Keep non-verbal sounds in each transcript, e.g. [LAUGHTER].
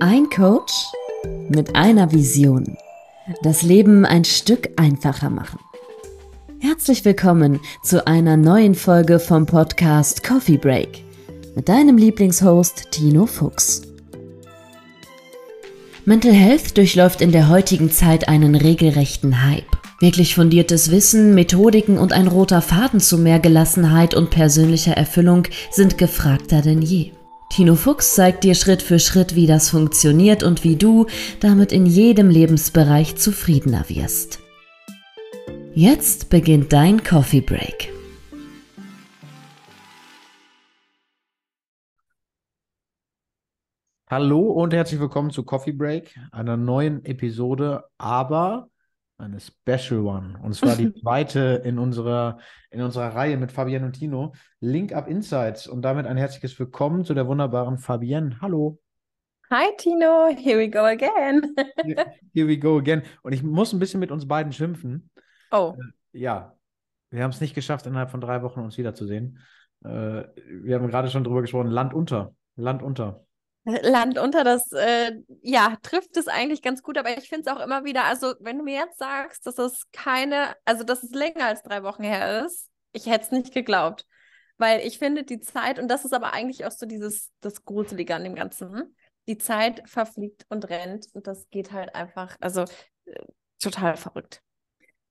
Ein Coach mit einer Vision. Das Leben ein Stück einfacher machen. Herzlich willkommen zu einer neuen Folge vom Podcast Coffee Break mit deinem Lieblingshost Tino Fuchs. Mental Health durchläuft in der heutigen Zeit einen regelrechten Hype. Wirklich fundiertes Wissen, Methodiken und ein roter Faden zu mehr Gelassenheit und persönlicher Erfüllung sind gefragter denn je. Tino Fuchs zeigt dir Schritt für Schritt, wie das funktioniert und wie du damit in jedem Lebensbereich zufriedener wirst. Jetzt beginnt dein Coffee Break. Hallo und herzlich willkommen zu Coffee Break, einer neuen Episode, aber eine Special One. Und zwar die [LAUGHS] zweite in unserer, in unserer Reihe mit Fabienne und Tino. Link Up Insights. Und damit ein herzliches Willkommen zu der wunderbaren Fabienne. Hallo. Hi Tino, here we go again. here we go again. Und ich muss ein bisschen mit uns beiden schimpfen. Oh. Äh, ja, wir haben es nicht geschafft, innerhalb von drei Wochen uns wiederzusehen. Äh, wir haben gerade schon drüber gesprochen, Land unter. Land unter. Land unter, das äh, ja, trifft es eigentlich ganz gut, aber ich finde es auch immer wieder, also wenn du mir jetzt sagst, dass es keine, also dass es länger als drei Wochen her ist, ich hätte es nicht geglaubt. Weil ich finde, die Zeit, und das ist aber eigentlich auch so dieses, das Gruselige an dem Ganzen, die Zeit verfliegt und rennt und das geht halt einfach, also äh, total verrückt.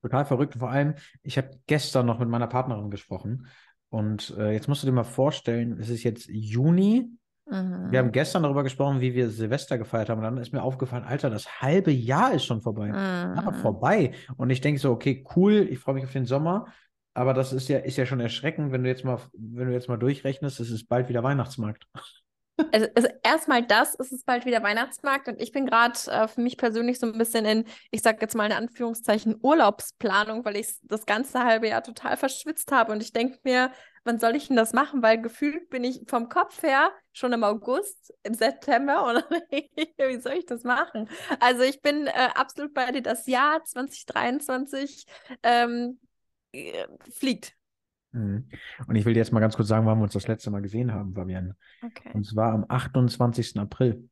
Total verrückt. Vor allem, ich habe gestern noch mit meiner Partnerin gesprochen und äh, jetzt musst du dir mal vorstellen, es ist jetzt Juni Mhm. Wir haben gestern darüber gesprochen, wie wir Silvester gefeiert haben. Und dann ist mir aufgefallen, Alter, das halbe Jahr ist schon vorbei. Mhm. Ja, vorbei. Und ich denke so, okay, cool, ich freue mich auf den Sommer. Aber das ist ja, ist ja schon erschreckend, wenn du jetzt mal, wenn du jetzt mal durchrechnest, es ist bald wieder Weihnachtsmarkt. Also, also erstmal das, es ist bald wieder Weihnachtsmarkt und ich bin gerade äh, für mich persönlich so ein bisschen in, ich sage jetzt mal in Anführungszeichen, Urlaubsplanung, weil ich das ganze halbe Jahr total verschwitzt habe und ich denke mir, wann soll ich denn das machen? Weil gefühlt bin ich vom Kopf her schon im August, im September und [LAUGHS] wie soll ich das machen? Also ich bin äh, absolut bei dir, das Jahr 2023 ähm, äh, fliegt. Mhm. Und ich will dir jetzt mal ganz kurz sagen, wann wir uns das letzte Mal gesehen haben, Fabian. Okay. Und zwar am 28. April.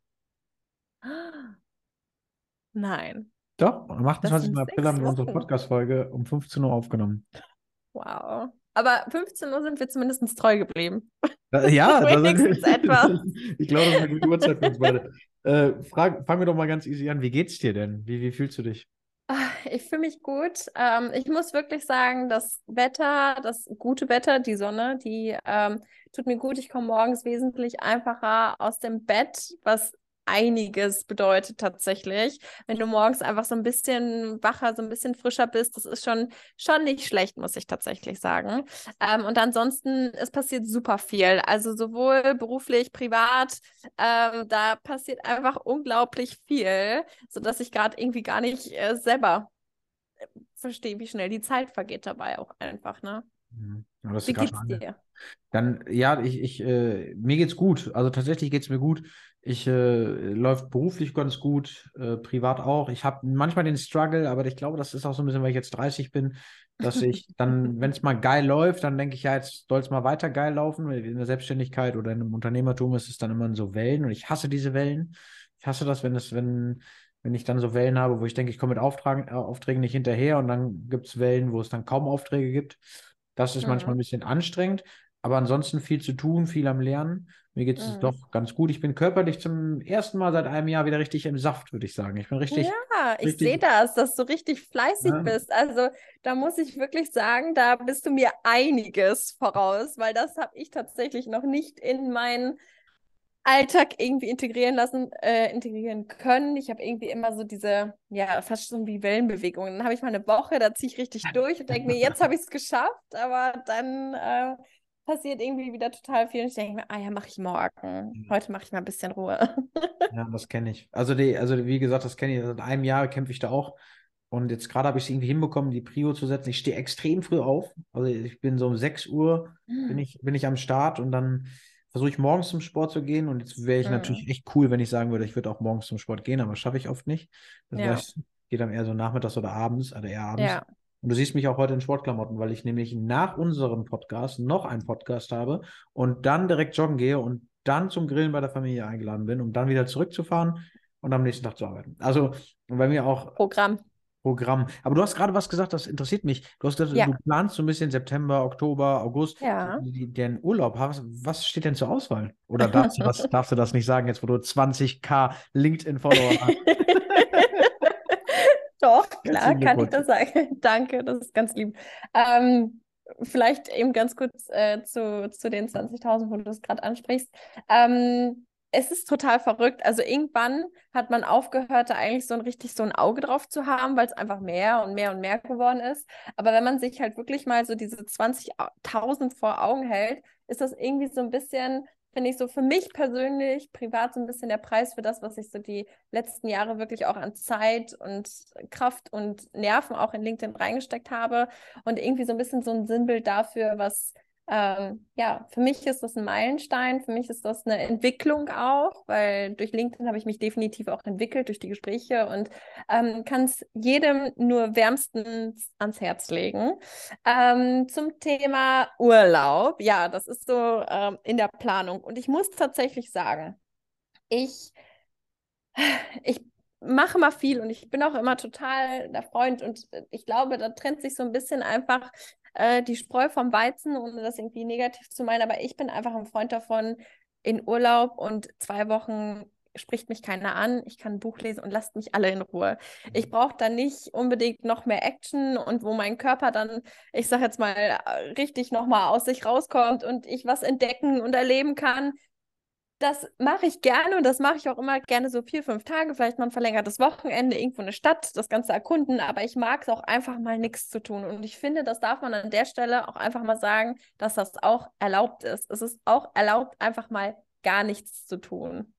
Nein. Doch, am 28. April haben wir unsere Podcast-Folge um 15 Uhr aufgenommen. Wow. Aber 15 Uhr sind wir zumindest treu geblieben. [LAUGHS] Ja, wenigstens [LAUGHS] etwas. ich glaube, das ist eine gute Uhrzeit für uns beide. Äh, frag, fangen wir doch mal ganz easy an. Wie geht's dir denn? Wie, wie fühlst du dich? Ich fühle mich gut. Ähm, ich muss wirklich sagen, das Wetter, das gute Wetter, die Sonne, die ähm, tut mir gut. Ich komme morgens wesentlich einfacher aus dem Bett, was einiges bedeutet tatsächlich. Wenn du morgens einfach so ein bisschen wacher, so ein bisschen frischer bist, das ist schon, schon nicht schlecht, muss ich tatsächlich sagen. Ähm, und ansonsten, es passiert super viel. Also sowohl beruflich, privat, ähm, da passiert einfach unglaublich viel, sodass ich gerade irgendwie gar nicht äh, selber äh, verstehe, wie schnell die Zeit vergeht dabei auch einfach, ne? Mhm. Wie geht's dir? Dann, ja, ich, ich, äh, mir geht's gut. Also tatsächlich geht's mir gut. Ich äh, läuft beruflich ganz gut, äh, privat auch. Ich habe manchmal den Struggle, aber ich glaube, das ist auch so ein bisschen, weil ich jetzt 30 bin, dass ich [LAUGHS] dann, wenn es mal geil läuft, dann denke ich, ja, jetzt soll es mal weiter geil laufen. In der Selbstständigkeit oder in einem Unternehmertum ist es dann immer so Wellen und ich hasse diese Wellen. Ich hasse das, wenn es, wenn, wenn ich dann so Wellen habe, wo ich denke, ich komme mit Auftragen, äh, Aufträgen nicht hinterher und dann gibt es Wellen, wo es dann kaum Aufträge gibt. Das ist mhm. manchmal ein bisschen anstrengend, aber ansonsten viel zu tun, viel am Lernen. Mir geht es mhm. doch ganz gut. Ich bin körperlich zum ersten Mal seit einem Jahr wieder richtig im Saft, würde ich sagen. Ich bin richtig. Ja, ich sehe das, dass du richtig fleißig ja. bist. Also da muss ich wirklich sagen, da bist du mir einiges voraus, weil das habe ich tatsächlich noch nicht in meinen Alltag irgendwie integrieren lassen, äh, integrieren können. Ich habe irgendwie immer so diese, ja, fast schon wie Wellenbewegungen. Dann habe ich mal eine Woche, da ziehe ich richtig durch und denke mir, jetzt habe ich es geschafft, aber dann äh, passiert irgendwie wieder total viel und ich denke mir, ah ja, mache ich morgen. Heute mache ich mal ein bisschen Ruhe. ja, das kenne ich. Also, die, also wie gesagt, das kenne ich. Seit einem Jahr kämpfe ich da auch. Und jetzt gerade habe ich es irgendwie hinbekommen, die Prio zu setzen. Ich stehe extrem früh auf. Also ich bin so um 6 Uhr mhm. bin, ich, bin ich am Start und dann versuche ich morgens zum Sport zu gehen. Und jetzt wäre ich mhm. natürlich echt cool, wenn ich sagen würde, ich würde auch morgens zum Sport gehen, aber schaffe ich oft nicht. Das ja. heißt, geht dann eher so nachmittags oder abends, also eher abends. Ja. Und du siehst mich auch heute in Sportklamotten, weil ich nämlich nach unserem Podcast noch einen Podcast habe und dann direkt joggen gehe und dann zum Grillen bei der Familie eingeladen bin, um dann wieder zurückzufahren und am nächsten Tag zu arbeiten. Also bei mir auch. Programm. Programm. Aber du hast gerade was gesagt, das interessiert mich. Du hast gesagt, ja. du planst so ein bisschen September, Oktober, August ja. den Urlaub. Was, was steht denn zur Auswahl? Oder darfst du, das, [LAUGHS] darfst du das nicht sagen, jetzt wo du 20k LinkedIn-Follower hast? [LAUGHS] Doch, klar, kann ich das sagen. [LAUGHS] Danke, das ist ganz lieb. Ähm, vielleicht eben ganz kurz äh, zu, zu den 20.000, wo du es gerade ansprichst. Ähm, es ist total verrückt. Also irgendwann hat man aufgehört, da eigentlich so ein richtig so ein Auge drauf zu haben, weil es einfach mehr und mehr und mehr geworden ist. Aber wenn man sich halt wirklich mal so diese 20.000 vor Augen hält, ist das irgendwie so ein bisschen, finde ich so für mich persönlich privat so ein bisschen der Preis für das, was ich so die letzten Jahre wirklich auch an Zeit und Kraft und Nerven auch in LinkedIn reingesteckt habe und irgendwie so ein bisschen so ein Sinnbild dafür, was ähm, ja, für mich ist das ein Meilenstein, für mich ist das eine Entwicklung auch, weil durch LinkedIn habe ich mich definitiv auch entwickelt, durch die Gespräche und ähm, kann es jedem nur wärmstens ans Herz legen. Ähm, zum Thema Urlaub, ja, das ist so ähm, in der Planung und ich muss tatsächlich sagen, ich, ich mache mal viel und ich bin auch immer total der Freund und ich glaube, da trennt sich so ein bisschen einfach äh, die Spreu vom Weizen, ohne das irgendwie negativ zu meinen, aber ich bin einfach ein Freund davon, in Urlaub und zwei Wochen spricht mich keiner an, ich kann ein Buch lesen und lasst mich alle in Ruhe. Ich mhm. brauche dann nicht unbedingt noch mehr Action und wo mein Körper dann, ich sage jetzt mal, richtig nochmal aus sich rauskommt und ich was entdecken und erleben kann, das mache ich gerne und das mache ich auch immer gerne so vier, fünf Tage, vielleicht mal ein verlängertes Wochenende, irgendwo eine Stadt, das Ganze erkunden, aber ich mag es auch einfach mal nichts zu tun. Und ich finde, das darf man an der Stelle auch einfach mal sagen, dass das auch erlaubt ist. Es ist auch erlaubt, einfach mal gar nichts zu tun.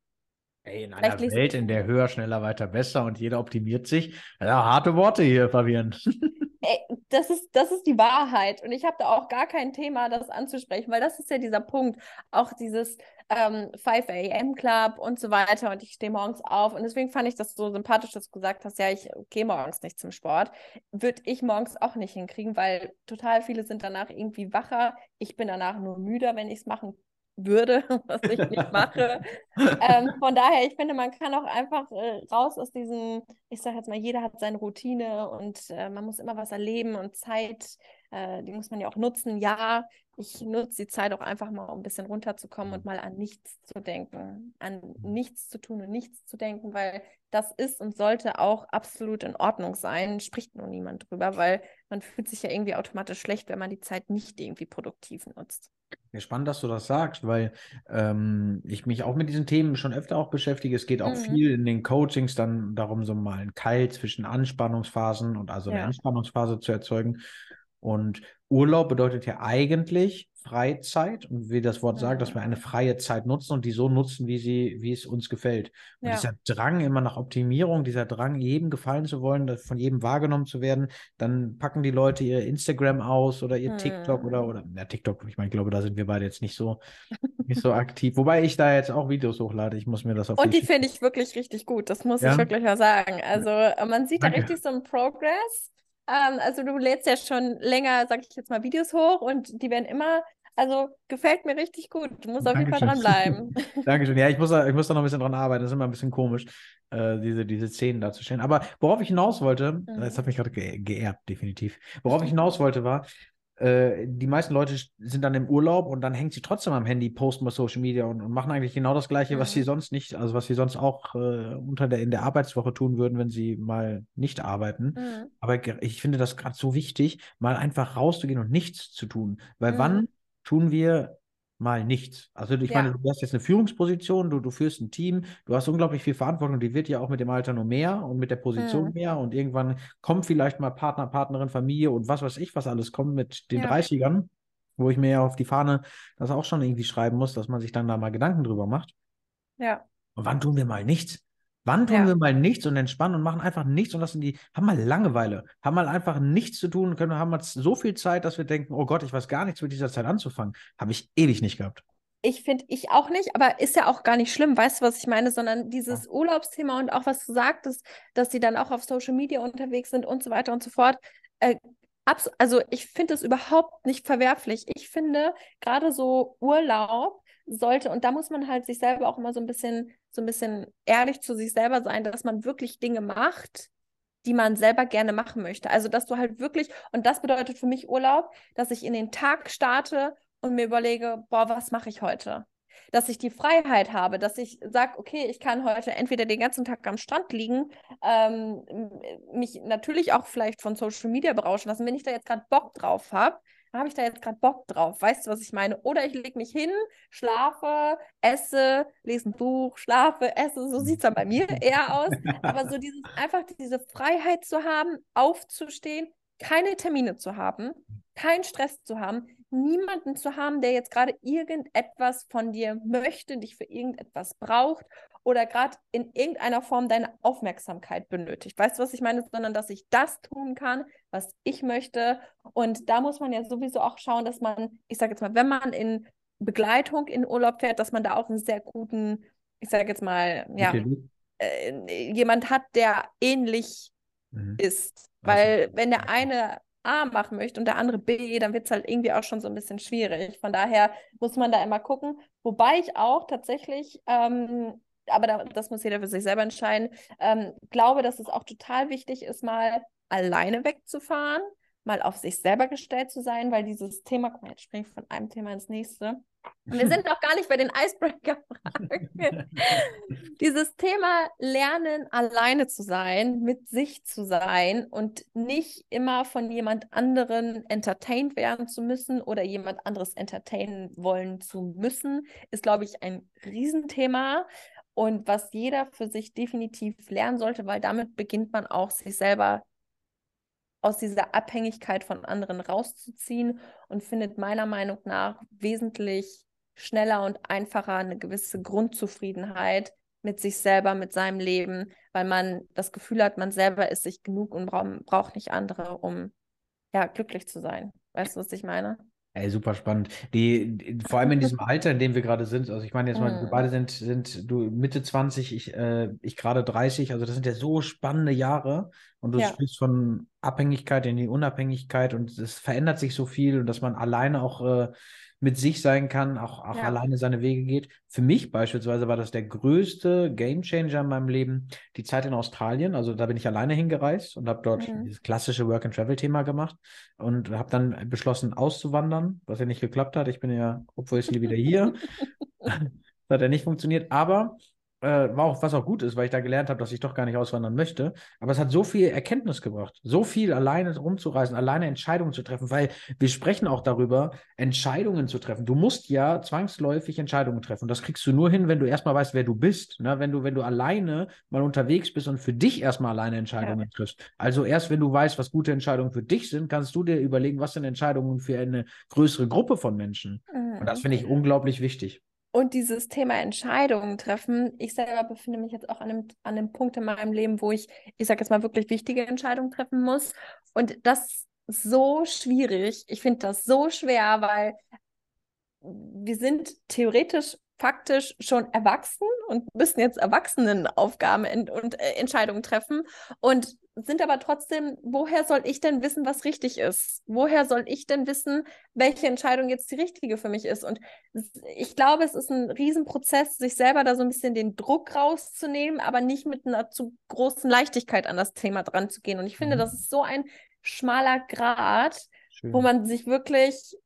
Ey, in einer Welt, in der höher, schneller, weiter, besser und jeder optimiert sich. Ja, harte Worte hier, Fabian. [LAUGHS] Ey, das ist, das ist die Wahrheit. Und ich habe da auch gar kein Thema, das anzusprechen, weil das ist ja dieser Punkt. Auch dieses ähm, 5 a.m. Club und so weiter. Und ich stehe morgens auf. Und deswegen fand ich das so sympathisch, dass du gesagt hast, ja, ich gehe morgens nicht zum Sport. Würde ich morgens auch nicht hinkriegen, weil total viele sind danach irgendwie wacher. Ich bin danach nur müder, wenn ich es machen würde, [LAUGHS] was ich nicht mache. ähm, von daher, ich finde, man kann auch einfach äh, raus aus diesem, ich sage jetzt mal, jeder hat seine Routine und äh, man muss immer was erleben und Zeit, äh, die muss man ja auch nutzen. Ja, ich nutze die Zeit auch einfach mal, um ein bisschen runterzukommen und mal an nichts zu denken, an nichts zu tun und nichts zu denken, weil das ist und sollte auch absolut in Ordnung sein. Spricht nur niemand drüber, weil man fühlt sich ja irgendwie automatisch schlecht, wenn man die Zeit nicht irgendwie produktiv nutzt. Ja, spannend, dass du das sagst, weil ähm, ich mich auch mit diesen Themen schon öfter auch beschäftige. Es geht auch mhm. viel in den Coachings dann darum, so mal einen Keil zwischen Anspannungsphasen und also ja. eine Entspannungsphase zu erzeugen. Und Urlaub bedeutet ja eigentlich Freizeit und wie das Wort sagt, dass wir eine freie Zeit nutzen und die so nutzen, wie sie, wie es uns gefällt. Und ja. dieser Drang immer nach Optimierung, dieser Drang, jedem gefallen zu wollen, von jedem wahrgenommen zu werden, dann packen die Leute ihr Instagram aus oder ihr hm. TikTok oder, mhm. oder, ja, TikTok, ich meine, ich glaube, da sind wir beide jetzt nicht so, nicht so aktiv. Wobei ich da jetzt auch Videos hochlade, ich muss mir das auf Und die, die finde ich wirklich richtig gut, das muss ja? ich wirklich mal sagen. Also man sieht Danke. da richtig so einen Progress. Ähm, also du lädst ja schon länger, sag ich jetzt mal, Videos hoch und die werden immer also gefällt mir richtig gut. Du musst auf jeden Fall dranbleiben. [LAUGHS] Dankeschön. Ja, ich muss, da, ich muss da noch ein bisschen dran arbeiten. Das ist immer ein bisschen komisch, äh, diese, diese Szenen darzustellen. Aber worauf ich hinaus wollte, mhm. das hat mich gerade ge geehrt, definitiv. Worauf ich hinaus wollte, war, äh, die meisten Leute sind dann im Urlaub und dann hängen sie trotzdem am Handy, posten bei Social Media und, und machen eigentlich genau das Gleiche, mhm. was sie mhm. sonst nicht, also was sie sonst auch äh, unter der, in der Arbeitswoche tun würden, wenn sie mal nicht arbeiten. Mhm. Aber ich finde das gerade so wichtig, mal einfach rauszugehen und nichts zu tun. Weil mhm. wann tun wir mal nichts. Also ich ja. meine, du hast jetzt eine Führungsposition, du, du führst ein Team, du hast unglaublich viel Verantwortung, die wird ja auch mit dem Alter nur mehr und mit der Position mhm. mehr und irgendwann kommt vielleicht mal Partner, Partnerin, Familie und was weiß ich, was alles kommt mit den ja. 30ern, wo ich mir ja auf die Fahne das auch schon irgendwie schreiben muss, dass man sich dann da mal Gedanken drüber macht. Ja. Und wann tun wir mal nichts? Wann tun ja. wir mal nichts und entspannen und machen einfach nichts und lassen die, haben mal Langeweile, haben mal einfach nichts zu tun, können, haben mal so viel Zeit, dass wir denken, oh Gott, ich weiß gar nichts mit dieser Zeit anzufangen. Habe ich ewig nicht gehabt. Ich finde, ich auch nicht, aber ist ja auch gar nicht schlimm, weißt du, was ich meine, sondern dieses ja. Urlaubsthema und auch was du sagtest, dass sie dann auch auf Social Media unterwegs sind und so weiter und so fort. Äh, also ich finde es überhaupt nicht verwerflich. Ich finde gerade so Urlaub sollte, und da muss man halt sich selber auch immer so ein bisschen, so ein bisschen ehrlich zu sich selber sein, dass man wirklich Dinge macht, die man selber gerne machen möchte. Also, dass du halt wirklich, und das bedeutet für mich Urlaub, dass ich in den Tag starte und mir überlege, boah, was mache ich heute? Dass ich die Freiheit habe, dass ich sage, okay, ich kann heute entweder den ganzen Tag am Strand liegen, ähm, mich natürlich auch vielleicht von Social Media berauschen lassen, wenn ich da jetzt gerade Bock drauf habe, habe ich da jetzt gerade Bock drauf? Weißt du, was ich meine? Oder ich lege mich hin, schlafe, esse, lese ein Buch, schlafe, esse. So sieht es dann bei mir [LAUGHS] eher aus. Aber so dieses, einfach diese Freiheit zu haben, aufzustehen, keine Termine zu haben, keinen Stress zu haben, niemanden zu haben, der jetzt gerade irgendetwas von dir möchte, dich für irgendetwas braucht oder gerade in irgendeiner Form deine Aufmerksamkeit benötigt. Weißt du, was ich meine? Sondern dass ich das tun kann, was ich möchte. Und da muss man ja sowieso auch schauen, dass man, ich sage jetzt mal, wenn man in Begleitung in Urlaub fährt, dass man da auch einen sehr guten, ich sage jetzt mal, ja, äh, jemand hat, der ähnlich mhm. ist. Weil wenn der eine A machen möchte und der andere B, dann wird es halt irgendwie auch schon so ein bisschen schwierig. Von daher muss man da immer gucken. Wobei ich auch tatsächlich, ähm, aber da, das muss jeder für sich selber entscheiden, ähm, glaube, dass es auch total wichtig ist, mal alleine wegzufahren, mal auf sich selber gestellt zu sein, weil dieses Thema, guck mal, jetzt springe ich von einem Thema ins nächste. Wir [LAUGHS] sind noch gar nicht bei den Icebreaker-Fragen. [LAUGHS] Dieses Thema Lernen, alleine zu sein, mit sich zu sein und nicht immer von jemand anderen entertained werden zu müssen oder jemand anderes entertainen wollen zu müssen, ist, glaube ich, ein Riesenthema und was jeder für sich definitiv lernen sollte, weil damit beginnt man auch sich selber aus dieser Abhängigkeit von anderen rauszuziehen und findet meiner Meinung nach wesentlich schneller und einfacher eine gewisse Grundzufriedenheit mit sich selber, mit seinem Leben, weil man das Gefühl hat, man selber ist sich genug und braucht nicht andere, um ja, glücklich zu sein. Weißt du, was ich meine? Ey, super spannend. Die, die, vor allem in diesem [LAUGHS] Alter, in dem wir gerade sind, also ich meine jetzt mal, wir beide sind, sind du Mitte 20, ich, äh, ich gerade 30, also das sind ja so spannende Jahre und du ja. sprichst von Abhängigkeit in die Unabhängigkeit und es verändert sich so viel und dass man alleine auch äh, mit sich sein kann, auch, auch ja. alleine seine Wege geht. Für mich beispielsweise war das der größte Gamechanger in meinem Leben, die Zeit in Australien. Also da bin ich alleine hingereist und habe dort mhm. dieses klassische Work-and-Travel-Thema gemacht und habe dann beschlossen, auszuwandern, was ja nicht geklappt hat. Ich bin ja, obwohl ich wieder hier. [LAUGHS] [LAUGHS] das hat ja nicht funktioniert. Aber äh, war auch, was auch gut ist, weil ich da gelernt habe, dass ich doch gar nicht auswandern möchte. Aber es hat so viel Erkenntnis gebracht, so viel alleine rumzureisen, alleine Entscheidungen zu treffen, weil wir sprechen auch darüber, Entscheidungen zu treffen. Du musst ja zwangsläufig Entscheidungen treffen. Und das kriegst du nur hin, wenn du erstmal weißt, wer du bist. Ne? Wenn du, wenn du alleine mal unterwegs bist und für dich erstmal alleine Entscheidungen ja. triffst. Also erst wenn du weißt, was gute Entscheidungen für dich sind, kannst du dir überlegen, was sind Entscheidungen für eine größere Gruppe von Menschen. Mhm. Und das finde ich unglaublich wichtig. Und dieses Thema Entscheidungen treffen, ich selber befinde mich jetzt auch an einem, an einem Punkt in meinem Leben, wo ich, ich sage jetzt mal, wirklich wichtige Entscheidungen treffen muss. Und das ist so schwierig. Ich finde das so schwer, weil wir sind theoretisch faktisch schon erwachsen und müssen jetzt Erwachsenenaufgaben und äh, Entscheidungen treffen und sind aber trotzdem, woher soll ich denn wissen, was richtig ist? Woher soll ich denn wissen, welche Entscheidung jetzt die richtige für mich ist? Und ich glaube, es ist ein Riesenprozess, sich selber da so ein bisschen den Druck rauszunehmen, aber nicht mit einer zu großen Leichtigkeit an das Thema dran zu gehen. Und ich finde, mhm. das ist so ein schmaler Grad, Schön. wo man sich wirklich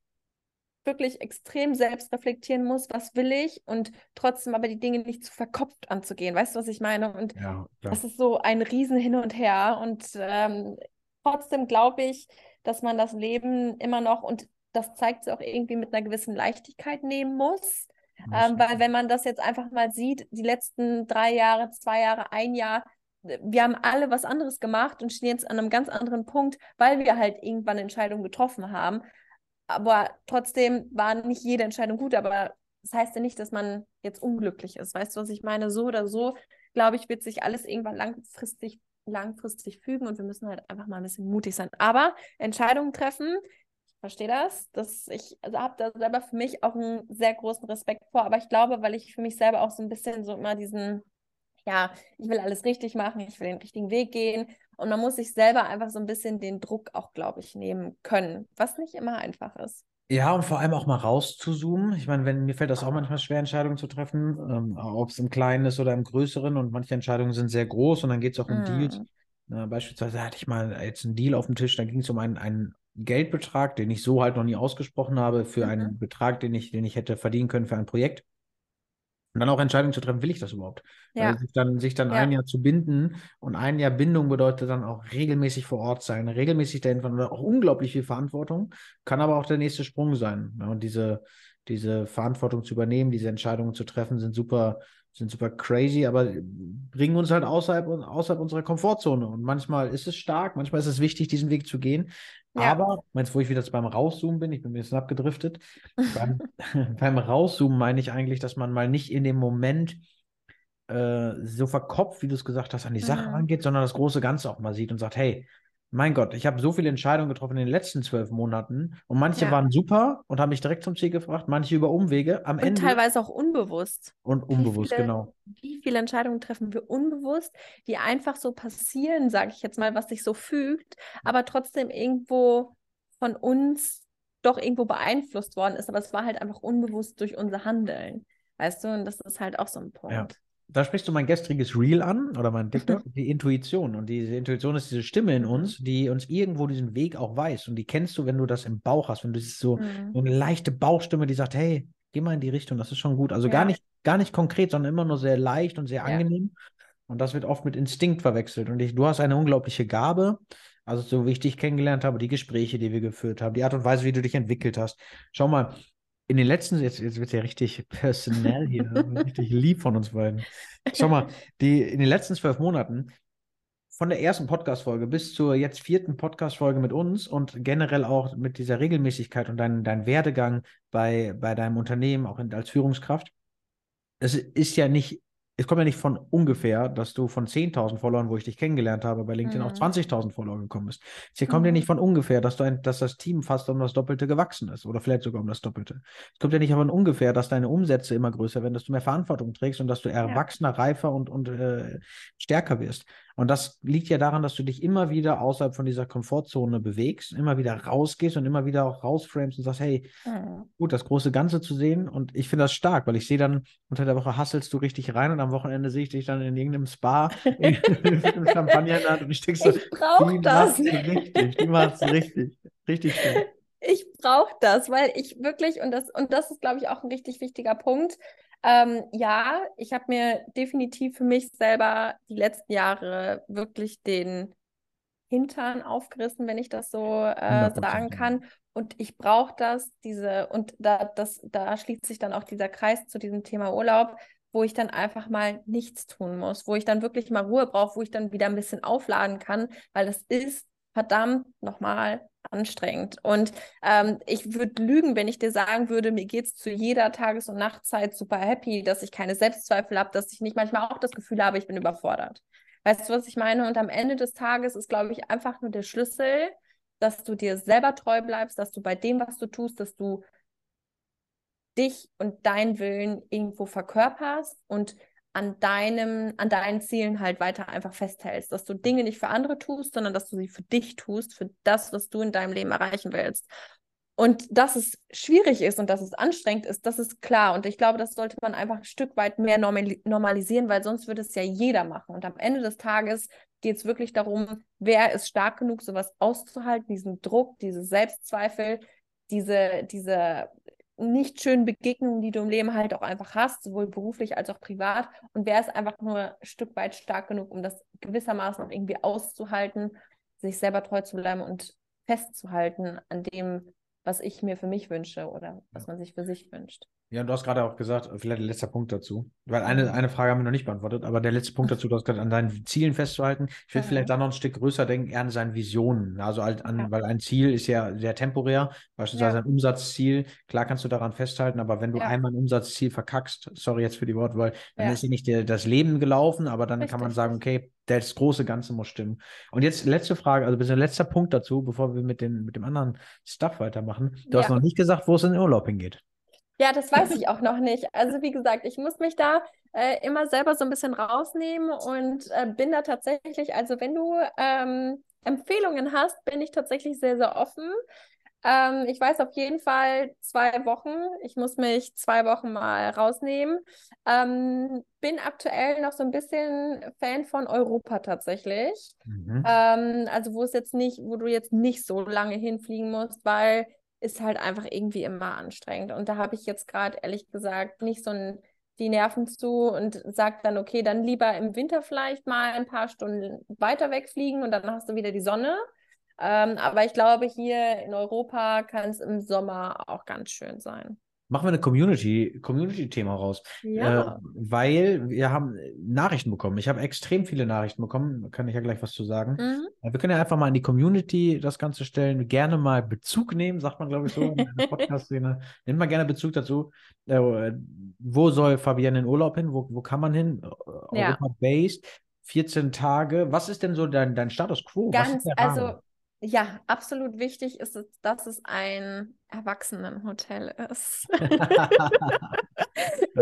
wirklich extrem selbst reflektieren muss, was will ich und trotzdem aber die Dinge nicht zu verkopft anzugehen. Weißt du, was ich meine? Und ja, das ist so ein Riesen hin und her. Und ähm, trotzdem glaube ich, dass man das Leben immer noch, und das zeigt sich auch irgendwie mit einer gewissen Leichtigkeit nehmen muss. Ähm, weil wenn man das jetzt einfach mal sieht, die letzten drei Jahre, zwei Jahre, ein Jahr, wir haben alle was anderes gemacht und stehen jetzt an einem ganz anderen Punkt, weil wir halt irgendwann Entscheidungen getroffen haben aber trotzdem war nicht jede Entscheidung gut, aber das heißt ja nicht, dass man jetzt unglücklich ist. Weißt du, was ich meine? So oder so, glaube ich, wird sich alles irgendwann langfristig, langfristig fügen und wir müssen halt einfach mal ein bisschen mutig sein. Aber Entscheidungen treffen, ich verstehe das, dass ich also habe da selber für mich auch einen sehr großen Respekt vor, aber ich glaube, weil ich für mich selber auch so ein bisschen so immer diesen ja, ich will alles richtig machen, ich will den richtigen Weg gehen. Und man muss sich selber einfach so ein bisschen den Druck auch, glaube ich, nehmen können, was nicht immer einfach ist. Ja, und vor allem auch mal rauszuzoomen. Ich meine, wenn mir fällt das auch manchmal schwer, Entscheidungen zu treffen, ähm, ob es im Kleinen ist oder im Größeren. Und manche Entscheidungen sind sehr groß und dann geht es auch um mm. Deals. Äh, beispielsweise hatte ich mal jetzt einen Deal auf dem Tisch, da ging es um einen, einen Geldbetrag, den ich so halt noch nie ausgesprochen habe, für mhm. einen Betrag, den ich, den ich hätte verdienen können für ein Projekt. Und dann auch Entscheidungen zu treffen, will ich das überhaupt? Ja. Weil sich dann, sich dann ja. ein Jahr zu binden und ein Jahr Bindung bedeutet dann auch regelmäßig vor Ort sein, regelmäßig dahin fahren oder auch unglaublich viel Verantwortung, kann aber auch der nächste Sprung sein. Ja, und diese, diese Verantwortung zu übernehmen, diese Entscheidungen zu treffen, sind super, sind super crazy, aber bringen uns halt außerhalb, außerhalb unserer Komfortzone. Und manchmal ist es stark, manchmal ist es wichtig, diesen Weg zu gehen. Ja. Aber, meinst du, wo ich wieder beim Rauszoomen bin? Ich bin ein bisschen abgedriftet. beim, [LAUGHS] beim Rauszoomen meine ich eigentlich, dass man mal nicht in dem Moment äh, so verkopft, wie du es gesagt hast, an die Sache mhm. rangeht, sondern das große Ganze auch mal sieht und sagt, hey, mein Gott, ich habe so viele Entscheidungen getroffen in den letzten zwölf Monaten und manche ja. waren super und haben mich direkt zum Ziel gebracht, manche über Umwege. Am und Ende. teilweise auch unbewusst. Und unbewusst, wie viele, genau. Wie viele Entscheidungen treffen wir unbewusst, die einfach so passieren, sage ich jetzt mal, was sich so fügt, aber trotzdem irgendwo von uns doch irgendwo beeinflusst worden ist. Aber es war halt einfach unbewusst durch unser Handeln. Weißt du, und das ist halt auch so ein Punkt. Ja da sprichst du mein gestriges Reel an oder mein TikTok, die Intuition. Und diese Intuition ist diese Stimme in uns, die uns irgendwo diesen Weg auch weiß. Und die kennst du, wenn du das im Bauch hast, wenn du so, mhm. so eine leichte Bauchstimme, die sagt, hey, geh mal in die Richtung, das ist schon gut. Also ja. gar nicht, gar nicht konkret, sondern immer nur sehr leicht und sehr ja. angenehm. Und das wird oft mit Instinkt verwechselt. Und ich, du hast eine unglaubliche Gabe. Also so wie ich dich kennengelernt habe, die Gespräche, die wir geführt haben, die Art und Weise, wie du dich entwickelt hast. Schau mal, in den letzten, jetzt, jetzt wird es ja richtig personell hier, [LAUGHS] richtig lieb von uns beiden. Schau mal, die, in den letzten zwölf Monaten, von der ersten Podcast-Folge bis zur jetzt vierten Podcast-Folge mit uns und generell auch mit dieser Regelmäßigkeit und dein, dein Werdegang bei, bei deinem Unternehmen, auch in, als Führungskraft, es ist ja nicht es kommt ja nicht von ungefähr, dass du von 10.000 Followern, wo ich dich kennengelernt habe, bei LinkedIn mhm. auf 20.000 Follower gekommen bist. Es kommt mhm. ja nicht von ungefähr, dass, du ein, dass das Team fast um das Doppelte gewachsen ist oder vielleicht sogar um das Doppelte. Es kommt ja nicht von ungefähr, dass deine Umsätze immer größer werden, dass du mehr Verantwortung trägst und dass du erwachsener, ja. reifer und, und äh, stärker wirst. Und das liegt ja daran, dass du dich immer wieder außerhalb von dieser Komfortzone bewegst, immer wieder rausgehst und immer wieder auch rausframest und sagst, hey, mhm. gut, das große Ganze zu sehen. Und ich finde das stark, weil ich sehe dann, unter der Woche hasselst du richtig rein und am Wochenende sehe ich dich dann in irgendeinem Spa [LAUGHS] mit [LAUGHS] einem Champagner in der Hand und ich denke so, ich die das. richtig, die macht's richtig, richtig schön. Ich brauche das, weil ich wirklich, und das, und das ist, glaube ich, auch ein richtig wichtiger Punkt, ähm, ja, ich habe mir definitiv für mich selber die letzten Jahre wirklich den Hintern aufgerissen, wenn ich das so äh, sagen kann. Und ich brauche das, diese, und da, das, da schließt sich dann auch dieser Kreis zu diesem Thema Urlaub, wo ich dann einfach mal nichts tun muss, wo ich dann wirklich mal Ruhe brauche, wo ich dann wieder ein bisschen aufladen kann, weil es ist verdammt nochmal anstrengend. Und ähm, ich würde lügen, wenn ich dir sagen würde, mir geht es zu jeder Tages- und Nachtzeit super happy, dass ich keine Selbstzweifel habe, dass ich nicht manchmal auch das Gefühl habe, ich bin überfordert. Weißt du, was ich meine? Und am Ende des Tages ist, glaube ich, einfach nur der Schlüssel, dass du dir selber treu bleibst, dass du bei dem, was du tust, dass du dich und deinen Willen irgendwo verkörperst und an deinem, an deinen Zielen halt weiter einfach festhältst, dass du Dinge nicht für andere tust, sondern dass du sie für dich tust, für das, was du in deinem Leben erreichen willst. Und dass es schwierig ist und dass es anstrengend ist, das ist klar. Und ich glaube, das sollte man einfach ein Stück weit mehr normalisieren, weil sonst würde es ja jeder machen. Und am Ende des Tages geht es wirklich darum, wer ist stark genug, sowas auszuhalten, diesen Druck, diese Selbstzweifel, diese, diese nicht schönen Begegnungen, die du im Leben halt auch einfach hast, sowohl beruflich als auch privat. Und wer ist einfach nur ein Stück weit stark genug, um das gewissermaßen auch irgendwie auszuhalten, sich selber treu zu bleiben und festzuhalten an dem, was ich mir für mich wünsche oder was man sich für sich wünscht. Ja, du hast gerade auch gesagt, vielleicht der letzte Punkt dazu, weil eine, mhm. eine Frage haben wir noch nicht beantwortet, aber der letzte Punkt dazu, du hast gerade an deinen Zielen festzuhalten. Ich würde mhm. vielleicht da noch ein Stück größer denken, eher an seinen Visionen. Also halt an, ja. weil ein Ziel ist ja sehr temporär, beispielsweise ja. ein Umsatzziel. Klar kannst du daran festhalten, aber wenn du ja. einmal ein Umsatzziel verkackst, sorry jetzt für die Wortwahl, dann ist ja nicht der, das Leben gelaufen, aber dann Richtig. kann man sagen, okay, das große Ganze muss stimmen. Und jetzt letzte Frage, also bis letzter Punkt dazu, bevor wir mit, den, mit dem anderen Stuff weitermachen. Du hast noch nicht gesagt, wo es in den Urlaub hingeht. Ja, das weiß ich auch noch nicht. Also wie gesagt, ich muss mich da äh, immer selber so ein bisschen rausnehmen und äh, bin da tatsächlich, also wenn du ähm, Empfehlungen hast, bin ich tatsächlich sehr, sehr offen. Ähm, ich weiß auf jeden Fall zwei Wochen. Ich muss mich zwei Wochen mal rausnehmen. Ähm, bin aktuell noch so ein bisschen Fan von Europa tatsächlich. Mhm. Ähm, also wo es jetzt nicht, wo du jetzt nicht so lange hinfliegen musst, weil ist halt einfach irgendwie immer anstrengend. Und da habe ich jetzt gerade ehrlich gesagt nicht so ein, die Nerven zu und sage dann, okay, dann lieber im Winter vielleicht mal ein paar Stunden weiter wegfliegen und dann hast du wieder die Sonne. Ähm, aber ich glaube, hier in Europa kann es im Sommer auch ganz schön sein. Machen wir eine Community, Community-Thema raus. Ja. Äh, weil wir haben Nachrichten bekommen. Ich habe extrem viele Nachrichten bekommen. Kann ich ja gleich was zu sagen. Mhm. Äh, wir können ja einfach mal in die Community das Ganze stellen. Gerne mal Bezug nehmen, sagt man, glaube ich, so in der [LAUGHS] Podcast-Szene. Nehmt mal gerne Bezug dazu. Äh, wo soll Fabienne in Urlaub hin? Wo, wo kann man hin? Ja. Europa-based. 14 Tage. Was ist denn so dein, dein Status quo? Ganz, also ja, absolut wichtig ist es, dass es ein Erwachsenenhotel ist. [LAUGHS] ich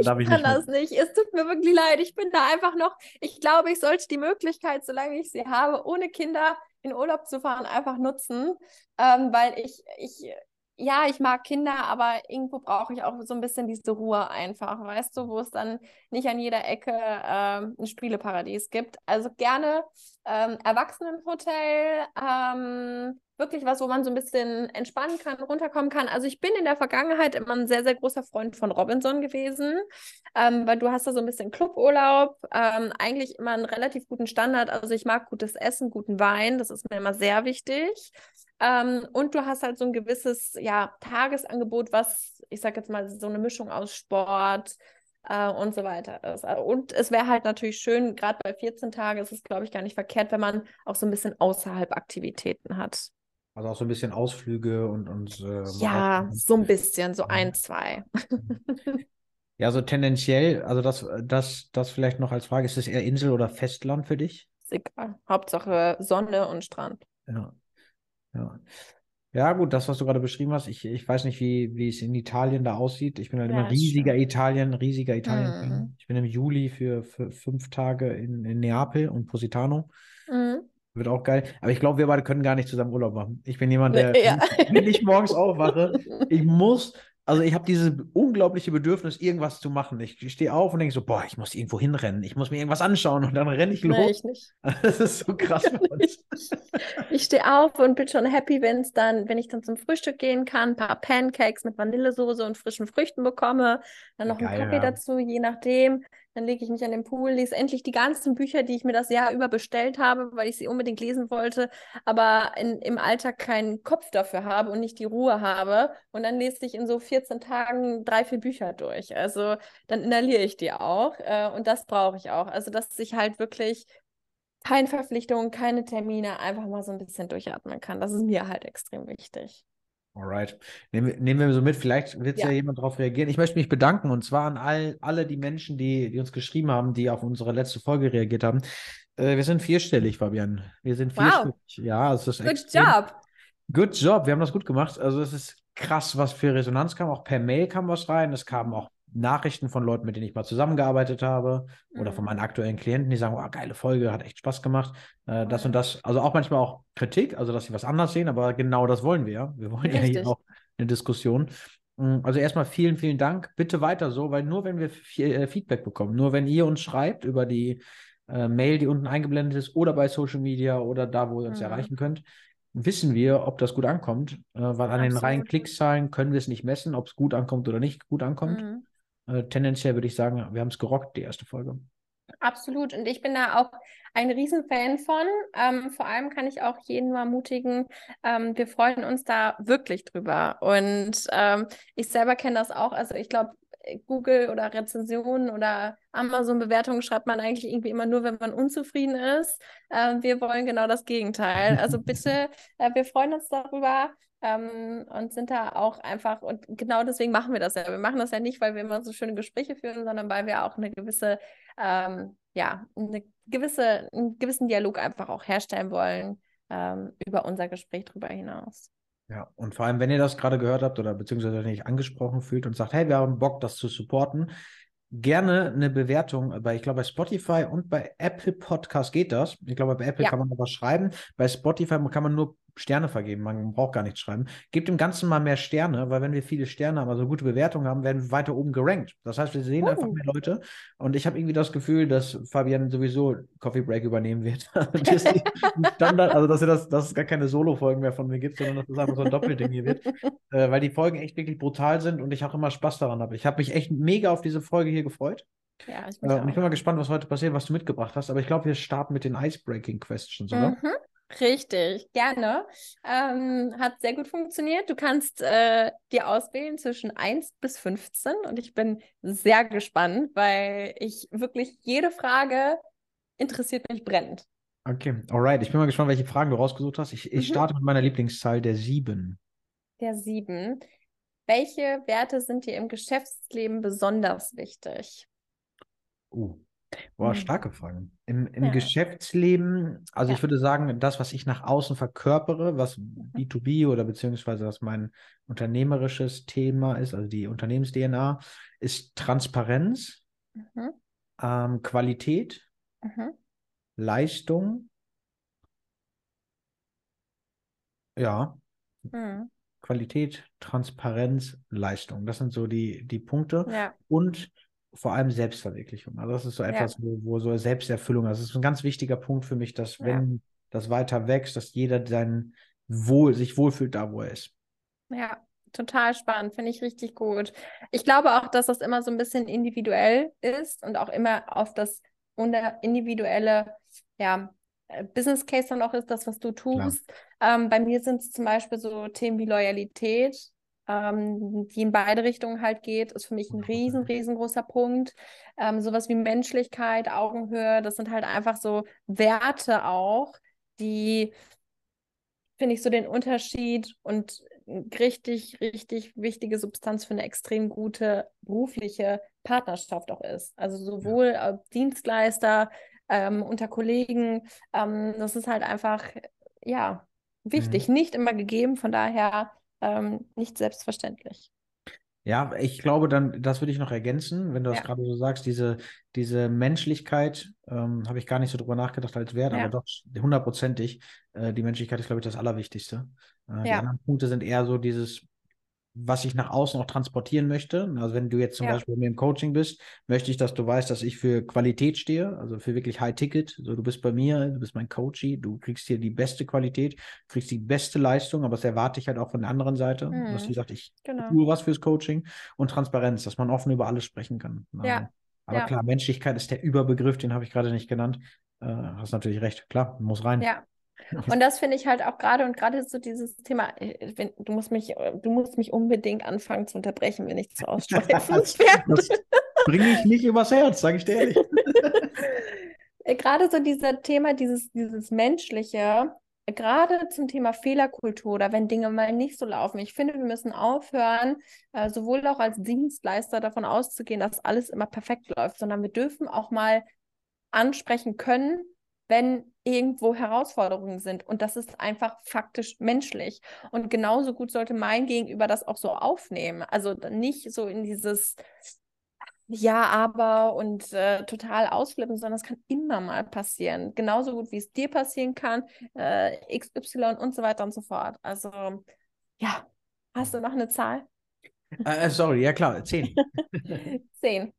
kann nicht das nicht. Es tut mir wirklich leid. Ich bin da einfach noch. Ich glaube, ich sollte die Möglichkeit, solange ich sie habe, ohne Kinder in Urlaub zu fahren, einfach nutzen, ähm, weil ich, ich ja, ich mag Kinder, aber irgendwo brauche ich auch so ein bisschen diese Ruhe einfach, weißt du, wo es dann nicht an jeder Ecke ähm, ein Spieleparadies gibt. Also gerne ähm, Erwachsenenhotel, ähm, wirklich was, wo man so ein bisschen entspannen kann, runterkommen kann. Also ich bin in der Vergangenheit immer ein sehr, sehr großer Freund von Robinson gewesen, ähm, weil du hast da so ein bisschen Cluburlaub, ähm, eigentlich immer einen relativ guten Standard. Also ich mag gutes Essen, guten Wein, das ist mir immer sehr wichtig. Ähm, und du hast halt so ein gewisses ja, Tagesangebot, was, ich sag jetzt mal, so eine Mischung aus Sport äh, und so weiter ist. Äh, und es wäre halt natürlich schön, gerade bei 14 Tagen ist es, glaube ich, gar nicht verkehrt, wenn man auch so ein bisschen außerhalb Aktivitäten hat. Also auch so ein bisschen Ausflüge und. und äh, ja, so ein bisschen, so ein, zwei. [LAUGHS] ja, so tendenziell, also das, das, das vielleicht noch als Frage, ist es eher Insel oder Festland für dich? Ist egal. Hauptsache Sonne und Strand. Ja. Ja. Ja, gut, das, was du gerade beschrieben hast, ich, ich weiß nicht, wie, wie es in Italien da aussieht. Ich bin halt ja, immer riesiger stimmt. Italien, riesiger Italien. Mhm. Ich bin im Juli für, für fünf Tage in, in Neapel und Positano. Mhm. Wird auch geil. Aber ich glaube, wir beide können gar nicht zusammen Urlaub machen. Ich bin jemand, [LAUGHS] der, ja. wenn ich morgens aufwache, ich muss also ich habe dieses unglaubliche Bedürfnis, irgendwas zu machen. Ich stehe auf und denke so, boah, ich muss irgendwo hinrennen, ich muss mir irgendwas anschauen und dann renne ich los. Nee, ich nicht. [LAUGHS] Das ist so krass für [LAUGHS] uns. ich stehe auf und bin schon happy, wenn es dann, wenn ich dann zum Frühstück gehen kann, ein paar Pancakes mit Vanillesoße und frischen Früchten bekomme, dann noch Geil, einen Kaffee ja. dazu, je nachdem. Dann lege ich mich an den Pool, lese endlich die ganzen Bücher, die ich mir das Jahr über bestellt habe, weil ich sie unbedingt lesen wollte, aber in, im Alltag keinen Kopf dafür habe und nicht die Ruhe habe. Und dann lese ich in so 14 Tagen drei, vier Bücher durch. Also dann inhaliere ich die auch. Äh, und das brauche ich auch. Also, dass ich halt wirklich keine Verpflichtungen, keine Termine, einfach mal so ein bisschen durchatmen kann. Das ist mir halt extrem wichtig. Alright. Nehmen, nehmen wir so mit, vielleicht wird ja. ja jemand darauf reagieren. Ich möchte mich bedanken und zwar an all, alle die Menschen, die, die uns geschrieben haben, die auf unsere letzte Folge reagiert haben. Äh, wir sind vierstellig, Fabian. Wir sind vierstellig. Wow. Ja, es ist Good job. Good job. Wir haben das gut gemacht. Also es ist krass, was für Resonanz kam. Auch per Mail kam was rein. Es kamen auch Nachrichten von Leuten, mit denen ich mal zusammengearbeitet habe mhm. oder von mhm. meinen aktuellen Klienten, die sagen, oh, geile Folge, hat echt Spaß gemacht. Äh, das und das, also auch manchmal auch Kritik, also dass sie was anders sehen, aber genau das wollen wir ja. Wir wollen Richtig. ja hier auch eine Diskussion. Mm, also erstmal vielen, vielen Dank. Bitte weiter so, weil nur wenn wir äh, Feedback bekommen, nur wenn ihr uns schreibt über die äh, Mail, die unten eingeblendet ist oder bei Social Media oder da, wo ihr uns mhm. erreichen könnt, wissen wir, ob das gut ankommt, äh, weil an Absolut. den reinen Klickzahlen können wir es nicht messen, ob es gut ankommt oder nicht gut ankommt. Mhm. Äh, tendenziell würde ich sagen, wir haben es gerockt, die erste Folge. Absolut. Und ich bin da auch ein Riesenfan von. Ähm, vor allem kann ich auch jeden nur ermutigen, ähm, wir freuen uns da wirklich drüber. Und ähm, ich selber kenne das auch. Also ich glaube, Google oder Rezensionen oder Amazon-Bewertungen schreibt man eigentlich irgendwie immer nur, wenn man unzufrieden ist. Äh, wir wollen genau das Gegenteil. Also [LAUGHS] bitte, äh, wir freuen uns darüber ähm, und sind da auch einfach, und genau deswegen machen wir das ja. Wir machen das ja nicht, weil wir immer so schöne Gespräche führen, sondern weil wir auch eine gewisse, ähm, ja, eine gewisse, einen gewissen Dialog einfach auch herstellen wollen ähm, über unser Gespräch darüber hinaus. Ja, und vor allem, wenn ihr das gerade gehört habt oder beziehungsweise euch angesprochen fühlt und sagt, hey, wir haben Bock, das zu supporten, gerne eine Bewertung bei, ich glaube, bei Spotify und bei Apple Podcast geht das. Ich glaube, bei Apple ja. kann man aber schreiben. Bei Spotify kann man nur Sterne vergeben. Man braucht gar nichts schreiben. Gebt dem Ganzen mal mehr Sterne, weil wenn wir viele Sterne haben, also gute Bewertungen haben, werden wir weiter oben gerankt. Das heißt, wir sehen uh. einfach mehr Leute. Und ich habe irgendwie das Gefühl, dass Fabian sowieso Coffee Break übernehmen wird. [LAUGHS] das ist Standard, also dass, das, dass es gar keine Solo-Folgen mehr von mir gibt, sondern dass es einfach so ein Doppelding hier wird. Äh, weil die Folgen echt wirklich brutal sind und ich auch immer Spaß daran habe. Ich habe mich echt mega auf diese Folge hier gefreut. Ja, ich, äh, und ich bin mal gespannt, was heute passiert, was du mitgebracht hast. Aber ich glaube, wir starten mit den Icebreaking Questions, oder? Mhm. Richtig, gerne. Ähm, hat sehr gut funktioniert. Du kannst äh, dir auswählen zwischen 1 bis 15 und ich bin sehr gespannt, weil ich wirklich jede Frage interessiert mich brennend. Okay, alright. Ich bin mal gespannt, welche Fragen du rausgesucht hast. Ich, ich mhm. starte mit meiner Lieblingszahl, der 7. Der 7. Welche Werte sind dir im Geschäftsleben besonders wichtig? Uh, Boah, mhm. starke Fragen. Im, im ja. Geschäftsleben, also ja. ich würde sagen, das, was ich nach außen verkörpere, was B2B oder beziehungsweise was mein unternehmerisches Thema ist, also die Unternehmens-DNA, ist Transparenz, mhm. ähm, Qualität, mhm. Leistung. Ja. Mhm. Qualität, Transparenz, Leistung. Das sind so die, die Punkte. Ja. Und vor allem Selbstverwirklichung. Also das ist so etwas, ja. wo, wo, so Selbsterfüllung, das ist ein ganz wichtiger Punkt für mich, dass ja. wenn das weiter wächst, dass jeder sein Wohl, sich wohlfühlt da, wo er ist. Ja, total spannend, finde ich richtig gut. Ich glaube auch, dass das immer so ein bisschen individuell ist und auch immer auf das individuelle, ja, äh, Business Case dann auch ist, das, was du tust. Ähm, bei mir sind es zum Beispiel so Themen wie Loyalität, ähm, die in beide Richtungen halt geht, ist für mich ein riesen, riesengroßer Punkt. Ähm, sowas wie Menschlichkeit, Augenhöhe, das sind halt einfach so Werte auch, die, finde ich, so den Unterschied und richtig, richtig wichtige Substanz für eine extrem gute berufliche Partnerschaft auch ist. Also sowohl ja. Dienstleister ähm, unter Kollegen, ähm, das ist halt einfach, ja, wichtig, mhm. nicht immer gegeben. Von daher ähm, nicht selbstverständlich. Ja, ich glaube dann, das würde ich noch ergänzen, wenn du das ja. gerade so sagst, diese, diese Menschlichkeit, ähm, habe ich gar nicht so drüber nachgedacht als Wert, ja. aber doch hundertprozentig. Äh, die Menschlichkeit ist, glaube ich, das Allerwichtigste. Äh, ja. Die anderen Punkte sind eher so dieses was ich nach außen auch transportieren möchte. Also wenn du jetzt zum ja. Beispiel bei mir im Coaching bist, möchte ich, dass du weißt, dass ich für Qualität stehe, also für wirklich High Ticket. So, du bist bei mir, du bist mein Coachie, du kriegst hier die beste Qualität, kriegst die beste Leistung, aber das erwarte ich halt auch von der anderen Seite, mhm. dass die sagt, ich genau. tue was fürs Coaching und Transparenz, dass man offen über alles sprechen kann. Ja. Aber ja. klar, Menschlichkeit ist der Überbegriff, den habe ich gerade nicht genannt. Äh, hast natürlich recht, klar, muss rein. Ja, und das finde ich halt auch gerade und gerade so dieses Thema, äh, wenn, du musst mich, du musst mich unbedingt anfangen zu unterbrechen, wenn ich zu ausschweifen [LAUGHS] Das bringe ich nicht übers Herz, sage ich dir ehrlich. [LAUGHS] Äh, gerade so dieser Thema, dieses, dieses Menschliche, gerade zum Thema Fehlerkultur oder wenn Dinge mal nicht so laufen. Ich finde, wir müssen aufhören, äh, sowohl auch als Dienstleister davon auszugehen, dass alles immer perfekt läuft, sondern wir dürfen auch mal ansprechen können, wenn irgendwo Herausforderungen sind. Und das ist einfach faktisch menschlich. Und genauso gut sollte mein Gegenüber das auch so aufnehmen. Also nicht so in dieses Ja, aber und äh, total ausflippen, sondern es kann immer mal passieren. Genauso gut, wie es dir passieren kann, äh, XY und so weiter und so fort. Also ja, hast du noch eine Zahl? Äh, äh sorry, ja klar, zehn. [LAUGHS] zehn.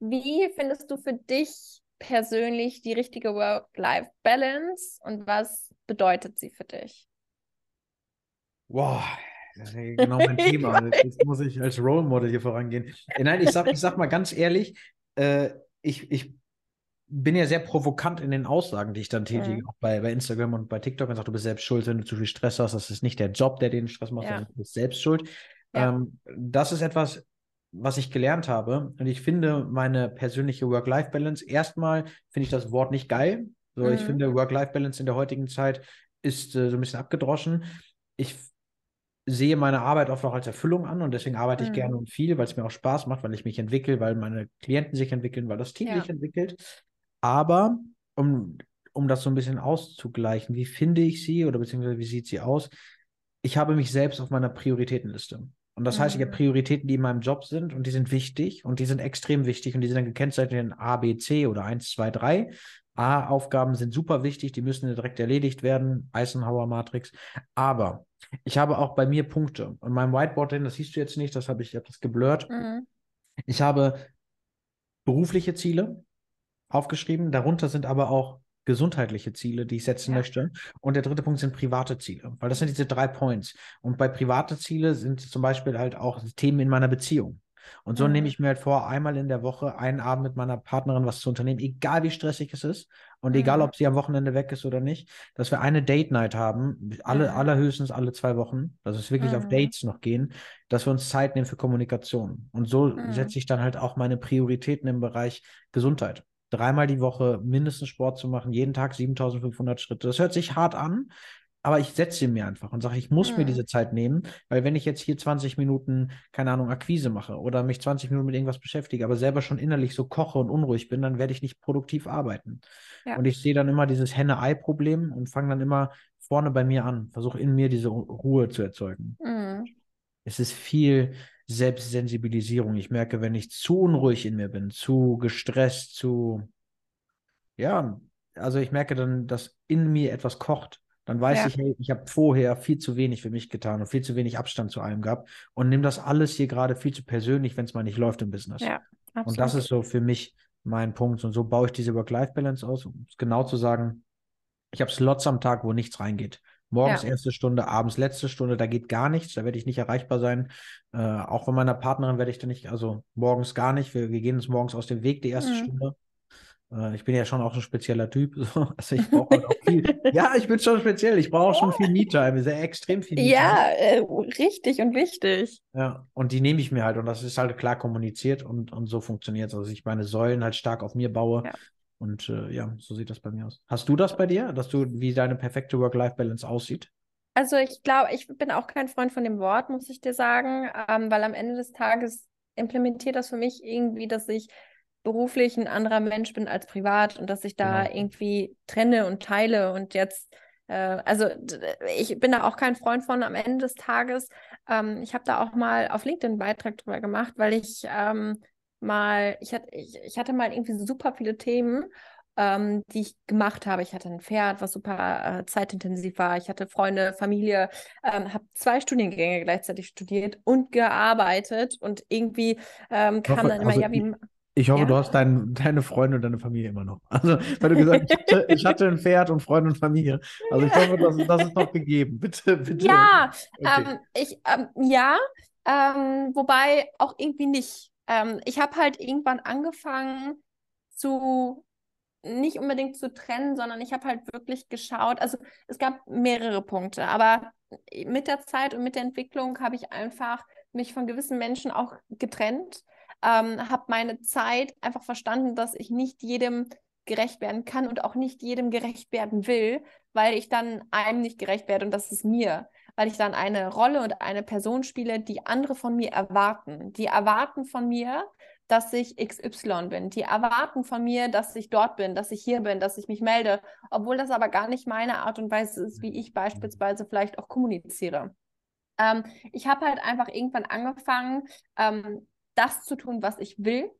Wie findest du für dich persönlich die richtige Work-Life-Balance und was bedeutet sie für dich? Wow, das ist genau mein [LAUGHS] Thema. Jetzt muss ich als Role Model hier vorangehen. Äh, nein, ich sag, ich sag mal ganz ehrlich, äh, ich, ich bin ja sehr provokant in den Aussagen, die ich dann tätige, mhm. auch bei, bei Instagram und bei TikTok. Man sagt, du bist selbst schuld, wenn du zu viel Stress hast. Das ist nicht der Job, der den Stress macht, ja. sondern du bist selbst schuld. Ja. Ähm, das ist etwas, was ich gelernt habe. Und ich finde meine persönliche Work-Life-Balance, erstmal finde ich das Wort nicht geil. So, mhm. ich finde Work-Life-Balance in der heutigen Zeit ist äh, so ein bisschen abgedroschen. Ich sehe meine Arbeit oft auch als Erfüllung an und deswegen arbeite mhm. ich gerne und viel, weil es mir auch Spaß macht, weil ich mich entwickle, weil meine Klienten sich entwickeln, weil das Team ja. sich entwickelt. Aber um, um das so ein bisschen auszugleichen, wie finde ich sie oder beziehungsweise wie sieht sie aus? Ich habe mich selbst auf meiner Prioritätenliste. Und das mhm. heißt, ich habe mhm. Prioritäten, die in meinem Job sind und die sind wichtig und die sind extrem wichtig und die sind dann gekennzeichnet in A, B, C oder 1, 2, 3. A-Aufgaben sind super wichtig, die müssen direkt erledigt werden, Eisenhower-Matrix. Aber ich habe auch bei mir Punkte. Und meinem Whiteboard, das siehst du jetzt nicht, das habe ich, ich habe das geblurrt. Mhm. Ich habe berufliche Ziele aufgeschrieben, darunter sind aber auch gesundheitliche Ziele, die ich setzen ja. möchte. Und der dritte Punkt sind private Ziele, weil das sind diese drei Points. Und bei private Ziele sind zum Beispiel halt auch Themen in meiner Beziehung. Und so mhm. nehme ich mir halt vor, einmal in der Woche einen Abend mit meiner Partnerin was zu unternehmen, egal wie stressig es ist und mhm. egal, ob sie am Wochenende weg ist oder nicht, dass wir eine Date Night haben, alle, mhm. allerhöchstens alle zwei Wochen, dass es wirklich auf mhm. Dates noch gehen, dass wir uns Zeit nehmen für Kommunikation. Und so mhm. setze ich dann halt auch meine Prioritäten im Bereich Gesundheit dreimal die Woche mindestens Sport zu machen, jeden Tag 7500 Schritte. Das hört sich hart an, aber ich setze sie mir einfach und sage, ich muss mhm. mir diese Zeit nehmen, weil wenn ich jetzt hier 20 Minuten, keine Ahnung, Akquise mache oder mich 20 Minuten mit irgendwas beschäftige, aber selber schon innerlich so koche und unruhig bin, dann werde ich nicht produktiv arbeiten. Ja. Und ich sehe dann immer dieses Henne-Ei-Problem und fange dann immer vorne bei mir an, versuche in mir diese Ruhe zu erzeugen. Mhm. Es ist viel Selbstsensibilisierung. Ich merke, wenn ich zu unruhig in mir bin, zu gestresst, zu, ja, also ich merke dann, dass in mir etwas kocht dann weiß ja. ich, hey, ich habe vorher viel zu wenig für mich getan und viel zu wenig Abstand zu allem gehabt und nehme das alles hier gerade viel zu persönlich, wenn es mal nicht läuft im Business. Ja. Und das ist so für mich mein Punkt. Und so baue ich diese Work-Life-Balance aus, um es genau zu sagen. Ich habe Slots am Tag, wo nichts reingeht. Morgens ja. erste Stunde, abends letzte Stunde, da geht gar nichts, da werde ich nicht erreichbar sein. Äh, auch von meiner Partnerin werde ich da nicht, also morgens gar nicht. Wir, wir gehen uns morgens aus dem Weg, die erste mhm. Stunde. Äh, ich bin ja schon auch ein spezieller Typ. [LAUGHS] So. Also ich brauche halt auch viel. [LAUGHS] ja, ich bin schon speziell. Ich brauche auch schon viel Me-Time. Sehr extrem viel Me-Time. Ja, äh, richtig und wichtig. Ja, und die nehme ich mir halt. Und das ist halt klar kommuniziert und, und so funktioniert es. Also ich meine Säulen halt stark auf mir baue. Ja. Und äh, ja, so sieht das bei mir aus. Hast du das bei dir, dass du, wie deine perfekte Work-Life-Balance aussieht? Also ich glaube, ich bin auch kein Freund von dem Wort, muss ich dir sagen, ähm, weil am Ende des Tages implementiert das für mich irgendwie, dass ich beruflich ein anderer Mensch bin als privat und dass ich da genau. irgendwie trenne und teile und jetzt, äh, also ich bin da auch kein Freund von am Ende des Tages. Ähm, ich habe da auch mal auf LinkedIn einen Beitrag drüber gemacht, weil ich ähm, mal, ich hatte, ich, ich hatte mal irgendwie super viele Themen ähm, die ich gemacht habe. Ich hatte ein Pferd, was super äh, zeitintensiv war. Ich hatte Freunde, Familie, ähm, habe zwei Studiengänge gleichzeitig studiert und gearbeitet und irgendwie ähm, kam dann immer, also, ja, wie. Ich hoffe, ja. du hast dein, deine Freunde und deine Familie immer noch. Also, weil du gesagt hast, ich hatte, ich hatte ein Pferd und Freunde und Familie. Also, ich hoffe, das, das ist noch gegeben. [LAUGHS] Bitte, bitte. Ja, okay. ähm, ich, ähm, ja, ähm, wobei auch irgendwie nicht. Ähm, ich habe halt irgendwann angefangen zu nicht unbedingt zu trennen, sondern ich habe halt wirklich geschaut. Also es gab mehrere Punkte, aber mit der Zeit und mit der Entwicklung habe ich einfach mich von gewissen Menschen auch getrennt ähm, habe meine Zeit einfach verstanden, dass ich nicht jedem gerecht werden kann und auch nicht jedem gerecht werden will, weil ich dann einem nicht gerecht werde und das ist mir, weil ich dann eine Rolle und eine Person spiele, die andere von mir erwarten. Die erwarten von mir, dass ich XY bin. Die erwarten von mir, dass ich dort bin, dass ich hier bin, dass ich mich melde, obwohl das aber gar nicht meine Art und Weise ist, wie ich beispielsweise vielleicht auch kommuniziere. Ähm, ich habe halt einfach irgendwann angefangen, ähm, das zu tun, was ich will,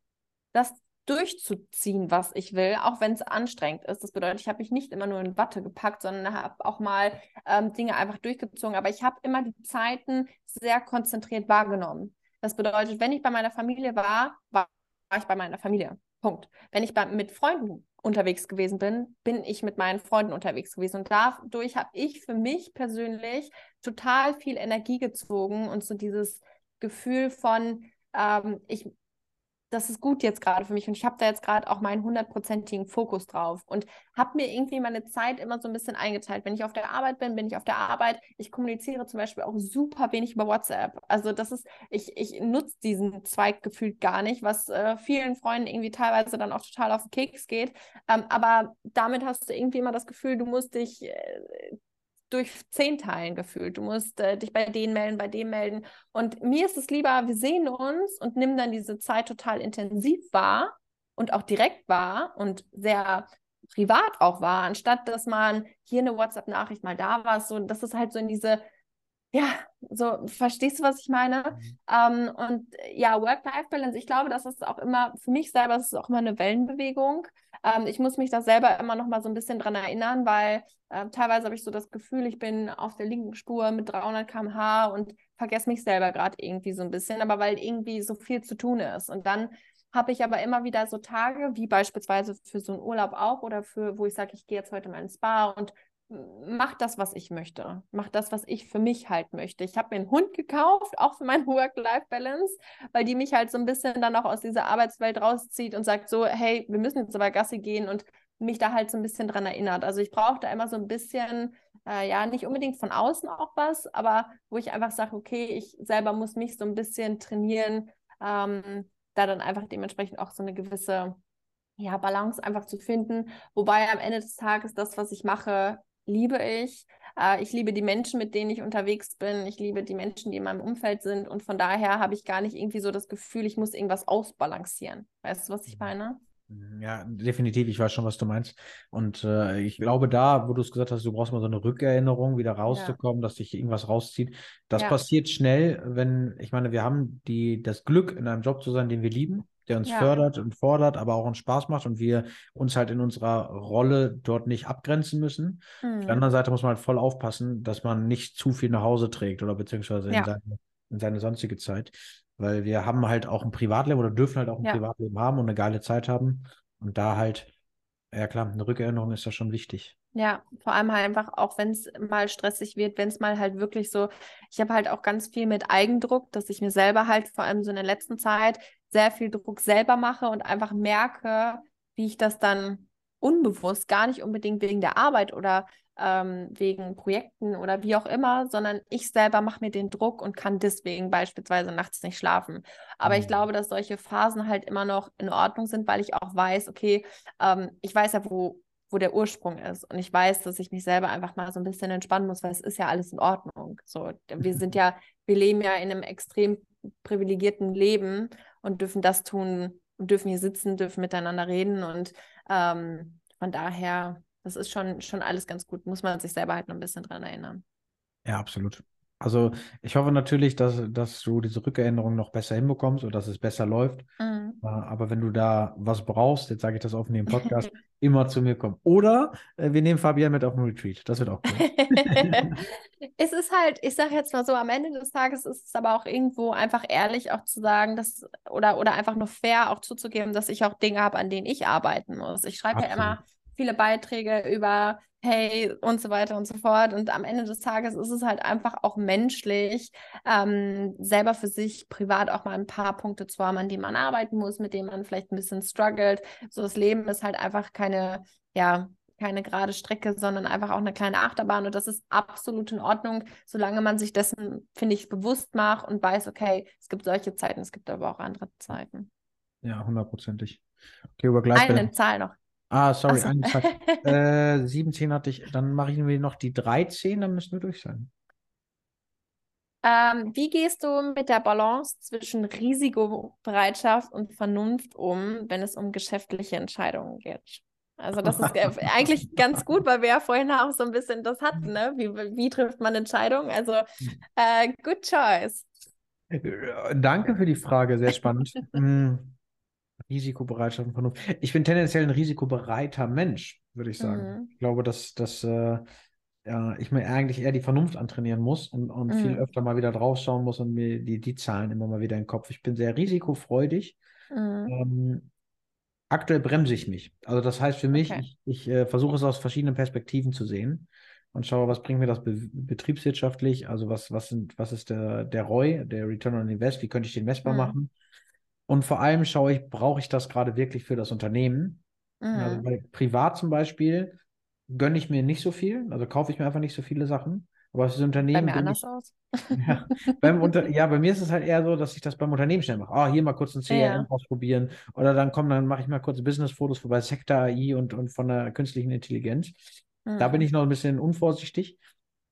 das durchzuziehen, was ich will, auch wenn es anstrengend ist. Das bedeutet, ich habe mich nicht immer nur in Watte gepackt, sondern habe auch mal ähm, Dinge einfach durchgezogen. Aber ich habe immer die Zeiten sehr konzentriert wahrgenommen. Das bedeutet, wenn ich bei meiner Familie war, war, ich bei meiner Familie. Punkt. Wenn ich bei, mit Freunden unterwegs gewesen bin, bin ich mit meinen Freunden unterwegs gewesen. Und dadurch habe ich für mich persönlich total viel Energie gezogen und so dieses Gefühl von, ähm, ich, das ist gut jetzt gerade für mich und ich habe da jetzt gerade auch meinen hundertprozentigen Fokus drauf und habe mir irgendwie meine Zeit immer so ein bisschen eingeteilt. Wenn ich auf der Arbeit bin, bin ich auf der Arbeit. Ich kommuniziere zum Beispiel auch super wenig über WhatsApp. Also das ist, ich, ich nutze diesen Zweig gefühlt gar nicht, was äh, vielen Freunden irgendwie teilweise dann auch total auf den Keks geht. Ähm, aber damit hast du irgendwie immer das Gefühl, du musst dich äh, durch zehn Teilen gefühlt. Du musst äh, dich bei denen melden, bei dem melden. Und mir ist es lieber, wir sehen uns und nimm dann diese Zeit total intensiv wahr und auch direkt wahr und sehr privat auch wahr, anstatt dass man hier eine WhatsApp-Nachricht mal da war. So, das ist halt so in diese ja, so, verstehst du, was ich meine? Mhm. Ähm, und ja, Work-Life-Balance, ich glaube, das ist auch immer, für mich selber, das ist auch immer eine Wellenbewegung. Ähm, ich muss mich da selber immer noch mal so ein bisschen dran erinnern, weil äh, teilweise habe ich so das Gefühl, ich bin auf der linken Spur mit 300 km/h und vergesse mich selber gerade irgendwie so ein bisschen, aber weil irgendwie so viel zu tun ist. Und dann habe ich aber immer wieder so Tage, wie beispielsweise für so einen Urlaub auch oder für, wo ich sage, ich gehe jetzt heute mal ins Spa und mach das, was ich möchte. Mach das, was ich für mich halt möchte. Ich habe mir einen Hund gekauft, auch für meine [LAUGHS] Work-Life-Balance, weil die mich halt so ein bisschen dann auch aus dieser Arbeitswelt rauszieht und sagt so, hey, wir müssen jetzt aber Gassi gehen und mich da halt so ein bisschen dran erinnert. Also ich brauche da immer so ein bisschen, äh, ja, nicht unbedingt von außen auch was, aber wo ich einfach sage, okay, ich selber muss mich so ein bisschen trainieren, ähm, da dann einfach dementsprechend auch so eine gewisse ja, Balance einfach zu finden. Wobei am Ende des Tages das, was ich mache, liebe ich. Äh, ich liebe die Menschen, mit denen ich unterwegs bin. Ich liebe die Menschen, die in meinem Umfeld sind. Und von daher habe ich gar nicht irgendwie so das Gefühl, ich muss irgendwas ausbalancieren. Weißt du, was ich mhm. meine? Mhm, ja, definitiv. Ich weiß schon, was du meinst. Und äh, ich glaube, da, wo du es gesagt hast, du brauchst mal so eine Rückerinnerung, wieder rauszukommen, ja. dass dich irgendwas rauszieht. Das ja. passiert schnell, wenn, ich meine, wir haben die, das Glück, in einem Job zu sein, den wir lieben der uns ja. fördert und fordert, aber auch uns Spaß macht und wir uns halt in unserer Rolle dort nicht abgrenzen müssen. Mhm. Auf der mhm. anderen Seite muss man halt voll aufpassen, dass man nicht zu viel nach Hause trägt oder beziehungsweise ja. in, seine, in, seine, sonstige Zeit. Weil wir haben halt auch ein Privatleben oder dürfen halt auch ein ja. Privatleben haben und eine geile Zeit haben. Und da halt, ja klar, eine Rückerinnerung ist ja schon wichtig. Ja, vor allem halt einfach, auch wenn es mal stressig wird, wenn es mal halt wirklich so, ich habe halt auch ganz viel mit Eigendruck, dass ich mir selber halt vor allem so in der letzten Zeit sehr viel Druck selber mache und einfach merke, wie ich das dann unbewusst, gar nicht unbedingt wegen der Arbeit oder ähm, wegen Projekten oder wie auch immer, sondern ich selber mache mir den Druck und kann deswegen beispielsweise nachts nicht schlafen. Aber mhm. ich glaube, dass solche Phasen halt immer noch in Ordnung sind, weil ich auch weiß, okay, ähm, ich weiß ja, wo, wo der Ursprung ist. Und ich weiß, dass ich mich selber einfach mal so ein bisschen entspannen muss, weil es ist ja alles in Ordnung. So, wir sind [LAUGHS] ja, wir leben ja in einem extrem privilegierten Leben und dürfen das tun und dürfen hier sitzen, dürfen miteinander reden. Und ähm, von daher, das ist schon, schon alles ganz gut. Muss man sich selber halt noch ein bisschen dran erinnern. Ja, absolut. Also ich hoffe natürlich, dass, dass du diese Rückerinnerung noch besser hinbekommst oder dass es besser läuft. Mhm. Äh, aber wenn du da was brauchst, jetzt sage ich das offen im Podcast, [LAUGHS] immer zu mir kommen. Oder äh, wir nehmen Fabian mit auf den Retreat. Das wird auch cool. [LAUGHS] es ist halt, ich sage jetzt mal so, am Ende des Tages ist es aber auch irgendwo einfach ehrlich auch zu sagen, dass, oder, oder einfach nur fair auch zuzugeben, dass ich auch Dinge habe, an denen ich arbeiten muss. Ich schreibe ja immer viele Beiträge über Hey und so weiter und so fort. Und am Ende des Tages ist es halt einfach auch menschlich, ähm, selber für sich privat auch mal ein paar Punkte zu haben, an denen man arbeiten muss, mit denen man vielleicht ein bisschen struggelt. So das Leben ist halt einfach keine, ja, keine gerade Strecke, sondern einfach auch eine kleine Achterbahn. Und das ist absolut in Ordnung, solange man sich dessen, finde ich, bewusst macht und weiß, okay, es gibt solche Zeiten, es gibt aber auch andere Zeiten. Ja, hundertprozentig. Okay, über Eine Zahl noch. Ah, sorry, so. Zahl. [LAUGHS] äh, 17 hatte ich. Dann mache ich mir noch die 13, dann müssen wir durch sein. Ähm, wie gehst du mit der Balance zwischen Risikobereitschaft und Vernunft um, wenn es um geschäftliche Entscheidungen geht? Also das ist [LAUGHS] eigentlich ganz gut, weil wir ja vorhin auch so ein bisschen das hatten, ne? Wie, wie trifft man Entscheidungen? Also äh, good choice. Danke für die Frage, sehr spannend. [LAUGHS] Risikobereitschaft und Vernunft. Ich bin tendenziell ein risikobereiter Mensch, würde ich sagen. Mhm. Ich glaube, dass, dass äh, ja, ich mir eigentlich eher die Vernunft antrainieren muss und, und mhm. viel öfter mal wieder draufschauen muss und mir die, die Zahlen immer mal wieder in den Kopf. Ich bin sehr risikofreudig. Mhm. Ähm, aktuell bremse ich mich. Also das heißt für mich, okay. ich, ich äh, versuche es aus verschiedenen Perspektiven zu sehen und schaue, was bringt mir das be betriebswirtschaftlich, also was, was, sind, was ist der, der ROI, der Return on Invest, wie könnte ich den messbar mhm. machen und vor allem schaue ich, brauche ich das gerade wirklich für das Unternehmen? Mhm. Also bei privat zum Beispiel gönne ich mir nicht so viel, also kaufe ich mir einfach nicht so viele Sachen. Aber für das Unternehmen. Bei mir anders ich, aus. Ja, beim Unter ja, bei mir ist es halt eher so, dass ich das beim Unternehmen schnell mache. Ah, oh, hier mal kurz ein CRM ja. ausprobieren. Oder dann kommen, dann mache ich mal kurz Business-Fotos vorbei, Sektor AI und, und von der künstlichen Intelligenz. Mhm. Da bin ich noch ein bisschen unvorsichtig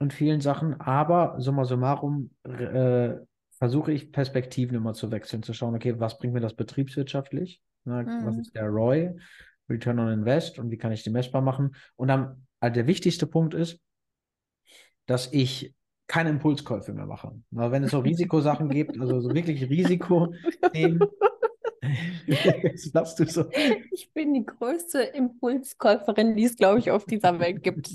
in vielen Sachen. Aber summa summarum äh, versuche ich Perspektiven immer zu wechseln, zu schauen, okay, was bringt mir das betriebswirtschaftlich? Ne, mhm. Was ist der ROI, Return on Invest und wie kann ich die messbar machen? Und dann also der wichtigste Punkt ist, dass ich keine Impulskäufe mehr mache. Aber wenn es so [LAUGHS] Risikosachen gibt, also so wirklich Risiko, [LAUGHS] Jetzt lachst du so. Ich bin die größte Impulskäuferin, die es, glaube ich, auf dieser Welt gibt.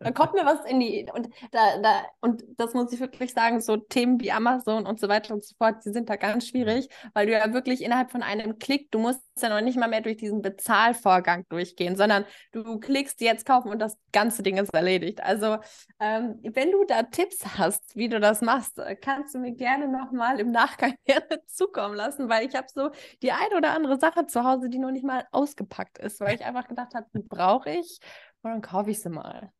Da kommt mir was in die. Und, da, da, und das muss ich wirklich sagen, so Themen wie Amazon und so weiter und so fort, die sind da ganz schwierig, weil du ja wirklich innerhalb von einem Klick, du musst ja noch nicht mal mehr durch diesen Bezahlvorgang durchgehen, sondern du klickst jetzt kaufen und das ganze Ding ist erledigt. Also, ähm, wenn du da Tipps hast, wie du das machst, kannst du mir gerne nochmal im Nachgang [LAUGHS] zukommen lassen, weil ich habe so die eine oder andere Sache zu Hause, die noch nicht mal ausgepackt ist, weil ich einfach gedacht habe, die brauche ich und dann kaufe ich sie mal.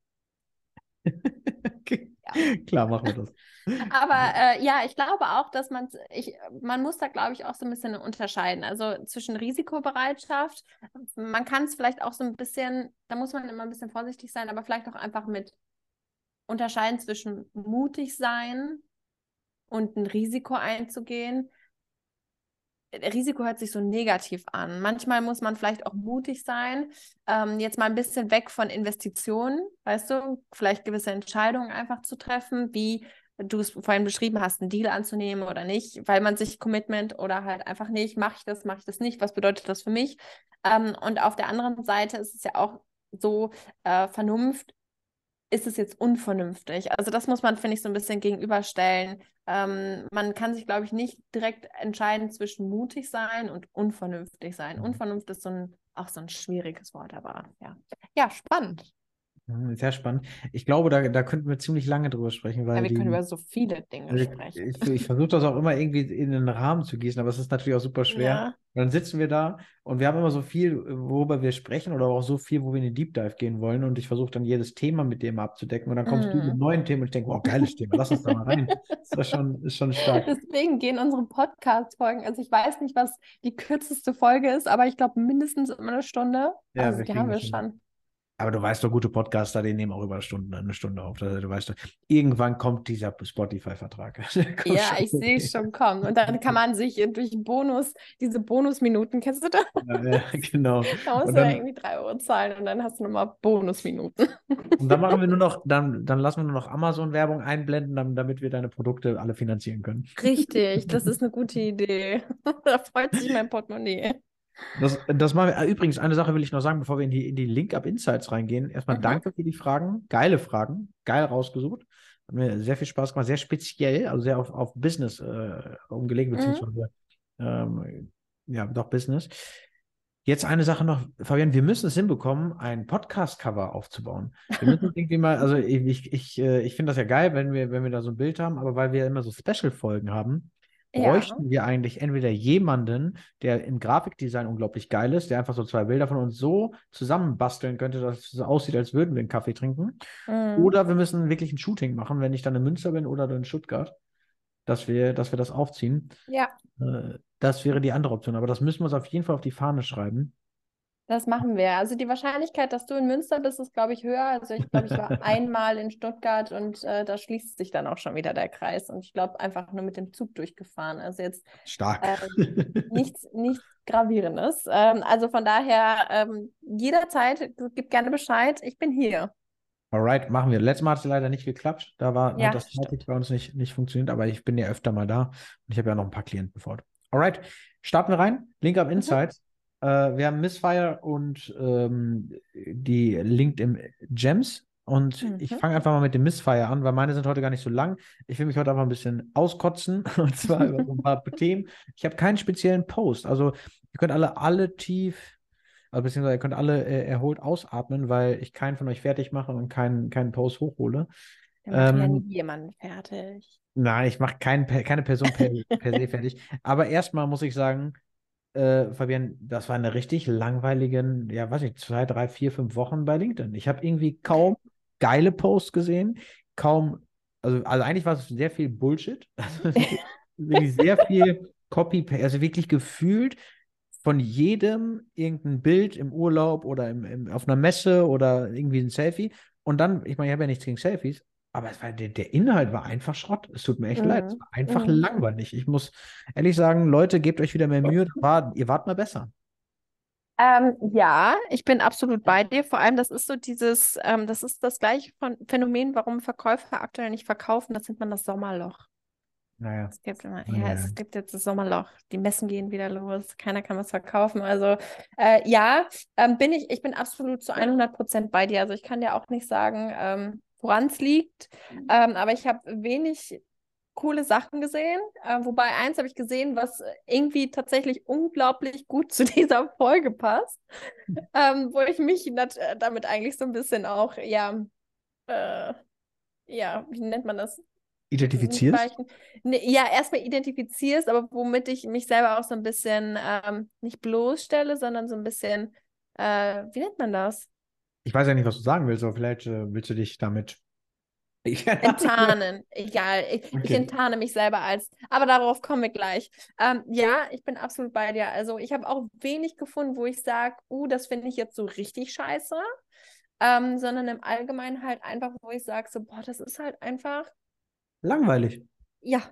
[LAUGHS] okay. ja. Klar, machen wir das. [LAUGHS] Aber äh, ja, ich glaube auch, dass man, ich, man muss da, glaube ich, auch so ein bisschen unterscheiden. Also zwischen Risikobereitschaft, man kann es vielleicht auch so ein bisschen, da muss man immer ein bisschen vorsichtig sein, aber vielleicht auch einfach mit unterscheiden zwischen mutig sein und ein Risiko einzugehen. Risiko hört sich so negativ an. Manchmal muss man vielleicht auch mutig sein, ähm, jetzt mal ein bisschen weg von Investitionen, weißt du, vielleicht gewisse Entscheidungen einfach zu treffen, wie du es vorhin beschrieben hast, einen Deal anzunehmen oder nicht, weil man sich Commitment oder halt einfach nicht, mache ich das, mache ich das nicht, was bedeutet das für mich? Ähm, und auf der anderen Seite ist es ja auch so, äh, Vernunft ist es jetzt unvernünftig? Also das muss man, finde ich, so ein bisschen gegenüberstellen. Ähm, man kann sich, glaube ich, nicht direkt entscheiden zwischen mutig sein und unvernünftig sein. Mhm. Unvernunft ist so ein, auch so ein schwieriges Wort, aber ja. Ja, spannend. Hm, sehr spannend. Ich glaube, da, da könnten wir ziemlich lange drüber sprechen, weil. Ja, wir die, können über so viele Dinge also sprechen. Ich, ich versuche das auch immer irgendwie in einen Rahmen zu gießen, aber es ist natürlich auch super schwer. Ja. Dann sitzen wir da und wir haben immer so viel, worüber wir sprechen oder auch so viel, wo wir in den Deep Dive gehen wollen. Und ich versuche dann jedes Thema mit dem abzudecken. Und dann kommst mm. du mit mhm. neuen Themen und ich denke, wow, geiles Thema, lass uns da mal rein. Das ist schon, ist schon stark. [LAUGHS] Deswegen gehen unsere Podcast-Folgen, also ich weiß nicht, was die kürzeste Folge ist, aber ich glaube mindestens immer eine Stunde. Ja, also die haben wir schon. Aber du weißt doch, gute Podcaster, die nehmen auch über Stunden, eine Stunde auf. Also, du weißt doch, irgendwann kommt dieser Spotify-Vertrag. [LAUGHS] ja, ich sehe es schon kommen. Und dann kann man sich durch Bonus, diese Bonusminuten, kennst du das? Ja, ja genau. [LAUGHS] Da musst und du dann, irgendwie drei Euro zahlen und dann hast du nochmal Bonusminuten. [LAUGHS] Und dann machen wir nur noch, dann, dann lassen wir nur noch Amazon-Werbung einblenden, damit wir deine Produkte alle finanzieren können. Richtig, das ist eine gute Idee. da freut sich mein Portemonnaie. Das, das machen wir. Ah, übrigens, eine Sache will ich noch sagen, bevor wir in die, in die Link-Up-Insights reingehen. Erstmal mhm. danke für die Fragen. Geile Fragen. Geil rausgesucht. Hat mir sehr viel Spaß gemacht. Sehr speziell, also sehr auf, auf Business äh, umgelegt, mhm. beziehungsweise ähm, ja, doch Business. Jetzt eine Sache noch, Fabian, wir müssen es hinbekommen, ein Podcast-Cover aufzubauen. Wir müssen [LAUGHS] irgendwie mal, also ich, ich, ich, äh, ich finde das ja geil, wenn wir, wenn wir da so ein Bild haben, aber weil wir immer so Special-Folgen haben, bräuchten ja. wir eigentlich entweder jemanden, der im Grafikdesign unglaublich geil ist, der einfach so zwei Bilder von uns so zusammenbasteln könnte, dass es so aussieht, als würden wir einen Kaffee trinken. Mhm. Oder wir müssen wirklich ein Shooting machen, wenn ich dann in Münster bin oder in Stuttgart, dass wir, dass wir das aufziehen. Ja. Äh, das wäre die andere Option. Aber das müssen wir uns auf jeden Fall auf die Fahne schreiben. Das machen wir. Also die Wahrscheinlichkeit, dass du in Münster bist, ist, glaube ich, höher. Also ich glaube, ich war [LAUGHS] einmal in Stuttgart und äh, da schließt sich dann auch schon wieder der Kreis. Und ich glaube, einfach nur mit dem Zug durchgefahren. Also jetzt stark. Äh, [LAUGHS] nichts, nichts Gravierendes. Ähm, also von daher ähm, jederzeit, gib gerne Bescheid. Ich bin hier. Alright, machen wir. Letztes Mal hat es leider nicht geklappt. Da war ja, das Zeitig bei uns nicht, nicht funktioniert, aber ich bin ja öfter mal da und ich habe ja noch ein paar Klienten vor. Alright, starten wir rein. Link up mhm. Insights. Mhm. Äh, wir haben Missfire und ähm, die LinkedIn Gems. Und mhm. ich fange einfach mal mit dem Missfire an, weil meine sind heute gar nicht so lang. Ich will mich heute einfach ein bisschen auskotzen [LAUGHS] und zwar über ein paar [LAUGHS] Themen. Ich habe keinen speziellen Post. Also ihr könnt alle, alle tief, also beziehungsweise ihr könnt alle äh, erholt ausatmen, weil ich keinen von euch fertig mache und keinen, keinen Post hochhole. Da ähm, ja nie jemanden fertig. Nein, ich mache kein, keine Person per, per se fertig. [LAUGHS] Aber erstmal muss ich sagen, äh, Fabian, das war eine richtig langweiligen, ja, weiß nicht, zwei, drei, vier, fünf Wochen bei LinkedIn. Ich habe irgendwie kaum geile Posts gesehen, kaum, also, also eigentlich war es sehr viel Bullshit. [LAUGHS] Also sehr viel Copy, also wirklich gefühlt von jedem irgendein Bild im Urlaub oder im, im, auf einer Messe oder irgendwie ein Selfie. Und dann, ich meine, ich habe ja nichts gegen Selfies, aber es war, der, der Inhalt war einfach Schrott. Es tut mir echt mhm. leid. Es war einfach mhm. langweilig. Ich muss ehrlich sagen, Leute, gebt euch wieder mehr Mühe. War, ihr wart mal besser. Ähm, ja, ich bin absolut bei dir. Vor allem, das ist so dieses, ähm, das ist das gleiche Phänomen, warum Verkäufer aktuell nicht verkaufen. Das nennt man das Sommerloch. Naja. Es gibt immer, ja, ja, es gibt jetzt das Sommerloch. Die Messen gehen wieder los. Keiner kann was verkaufen. Also äh, ja, ähm, bin ich, ich bin absolut zu 100 Prozent bei dir. Also ich kann dir auch nicht sagen, ähm, woran es liegt. Ähm, aber ich habe wenig coole Sachen gesehen. Äh, wobei eins habe ich gesehen, was irgendwie tatsächlich unglaublich gut [LAUGHS] zu dieser Folge passt. ähm, wo ich mich damit eigentlich so ein bisschen auch, ja, äh, ja, wie nennt man das? Identifizierst? Ne, ja, erstmal identifizierst, aber womit ich mich selber auch so ein bisschen ähm, nicht bloßstelle, sondern so ein bisschen, äh, wie nennt man das? Ich weiß ja nicht, was du sagen willst, aber vielleicht äh, willst du dich damit enttarnen. Egal, ich, okay. ich, enttarne mich selber als, aber darauf kommen wir gleich. Ähm, ja, ich bin absolut bei dir. Also ich habe auch wenig gefunden, wo ich sage, uh, das finde ich jetzt so richtig scheiße. Ähm, sondern im Allgemeinen halt einfach, wo ich sage, so, boah, das ist halt einfach langweilig. Ja,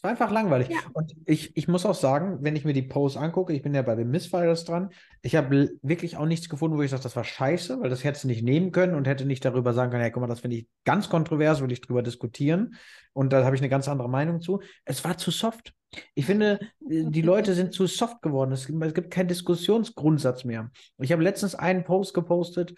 es war einfach langweilig. Ja. Und ich, ich muss auch sagen, wenn ich mir die Posts angucke, ich bin ja bei den Missfires dran, ich habe wirklich auch nichts gefunden, wo ich sage, das war scheiße, weil das hätte nicht nehmen können und hätte nicht darüber sagen können, ja, guck mal, das finde ich ganz kontrovers, will ich drüber diskutieren. Und da habe ich eine ganz andere Meinung zu. Es war zu soft. Ich finde, äh, die [LAUGHS] Leute sind zu soft geworden. Es, es gibt keinen Diskussionsgrundsatz mehr. Ich habe letztens einen Post gepostet,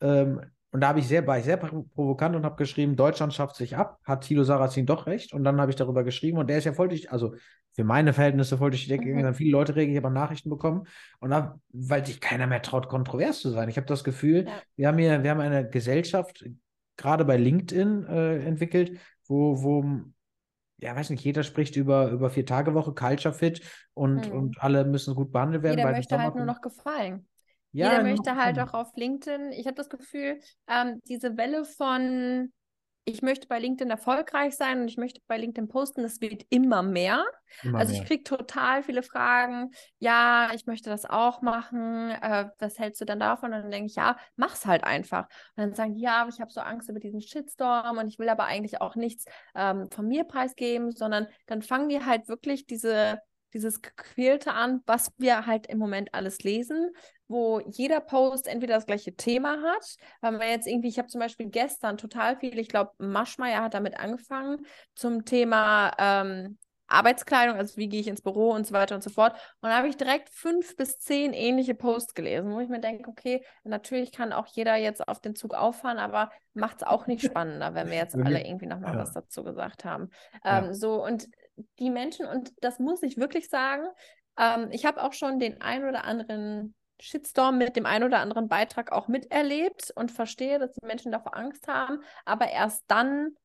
ähm, und da habe ich sehr, war ich sehr provokant und habe geschrieben, Deutschland schafft sich ab, hat Thilo Sarrazin doch recht. Und dann habe ich darüber geschrieben und der ist ja voll durch, also für meine Verhältnisse voll durch die Decke gegangen. Mhm. Viele Leute regen, ich habe Nachrichten bekommen. Und da, weil sich keiner mehr traut, kontrovers zu sein. Ich habe das Gefühl, ja. wir haben hier, wir haben eine Gesellschaft, gerade bei LinkedIn äh, entwickelt, wo, wo ja, weiß nicht, jeder spricht über, über Vier-Tage-Woche, Culture Fit und, mhm. und alle müssen gut behandelt werden. Jeder möchte halt nur noch gefallen. Ja, Jeder möchte halt auch auf LinkedIn. Ich habe das Gefühl, ähm, diese Welle von ich möchte bei LinkedIn erfolgreich sein und ich möchte bei LinkedIn posten, das wird immer mehr. Immer also ich kriege total viele Fragen, ja, ich möchte das auch machen, äh, was hältst du dann davon? Und dann denke ich, ja, mach's halt einfach. Und dann sagen die, ja, aber ich habe so Angst über diesen Shitstorm und ich will aber eigentlich auch nichts ähm, von mir preisgeben, sondern dann fangen wir halt wirklich diese dieses Gequälte an, was wir halt im Moment alles lesen, wo jeder Post entweder das gleiche Thema hat, weil man jetzt irgendwie, ich habe zum Beispiel gestern total viel, ich glaube, Maschmeyer hat damit angefangen, zum Thema ähm, Arbeitskleidung, also wie gehe ich ins Büro und so weiter und so fort. Und da habe ich direkt fünf bis zehn ähnliche Posts gelesen, wo ich mir denke, okay, natürlich kann auch jeder jetzt auf den Zug auffahren, aber macht es auch nicht [LAUGHS] spannender, wenn wir jetzt alle irgendwie nochmal ja. was dazu gesagt haben. Ähm, ja. So, und die Menschen, und das muss ich wirklich sagen, ähm, ich habe auch schon den ein oder anderen Shitstorm mit dem einen oder anderen Beitrag auch miterlebt und verstehe, dass die Menschen davor Angst haben, aber erst dann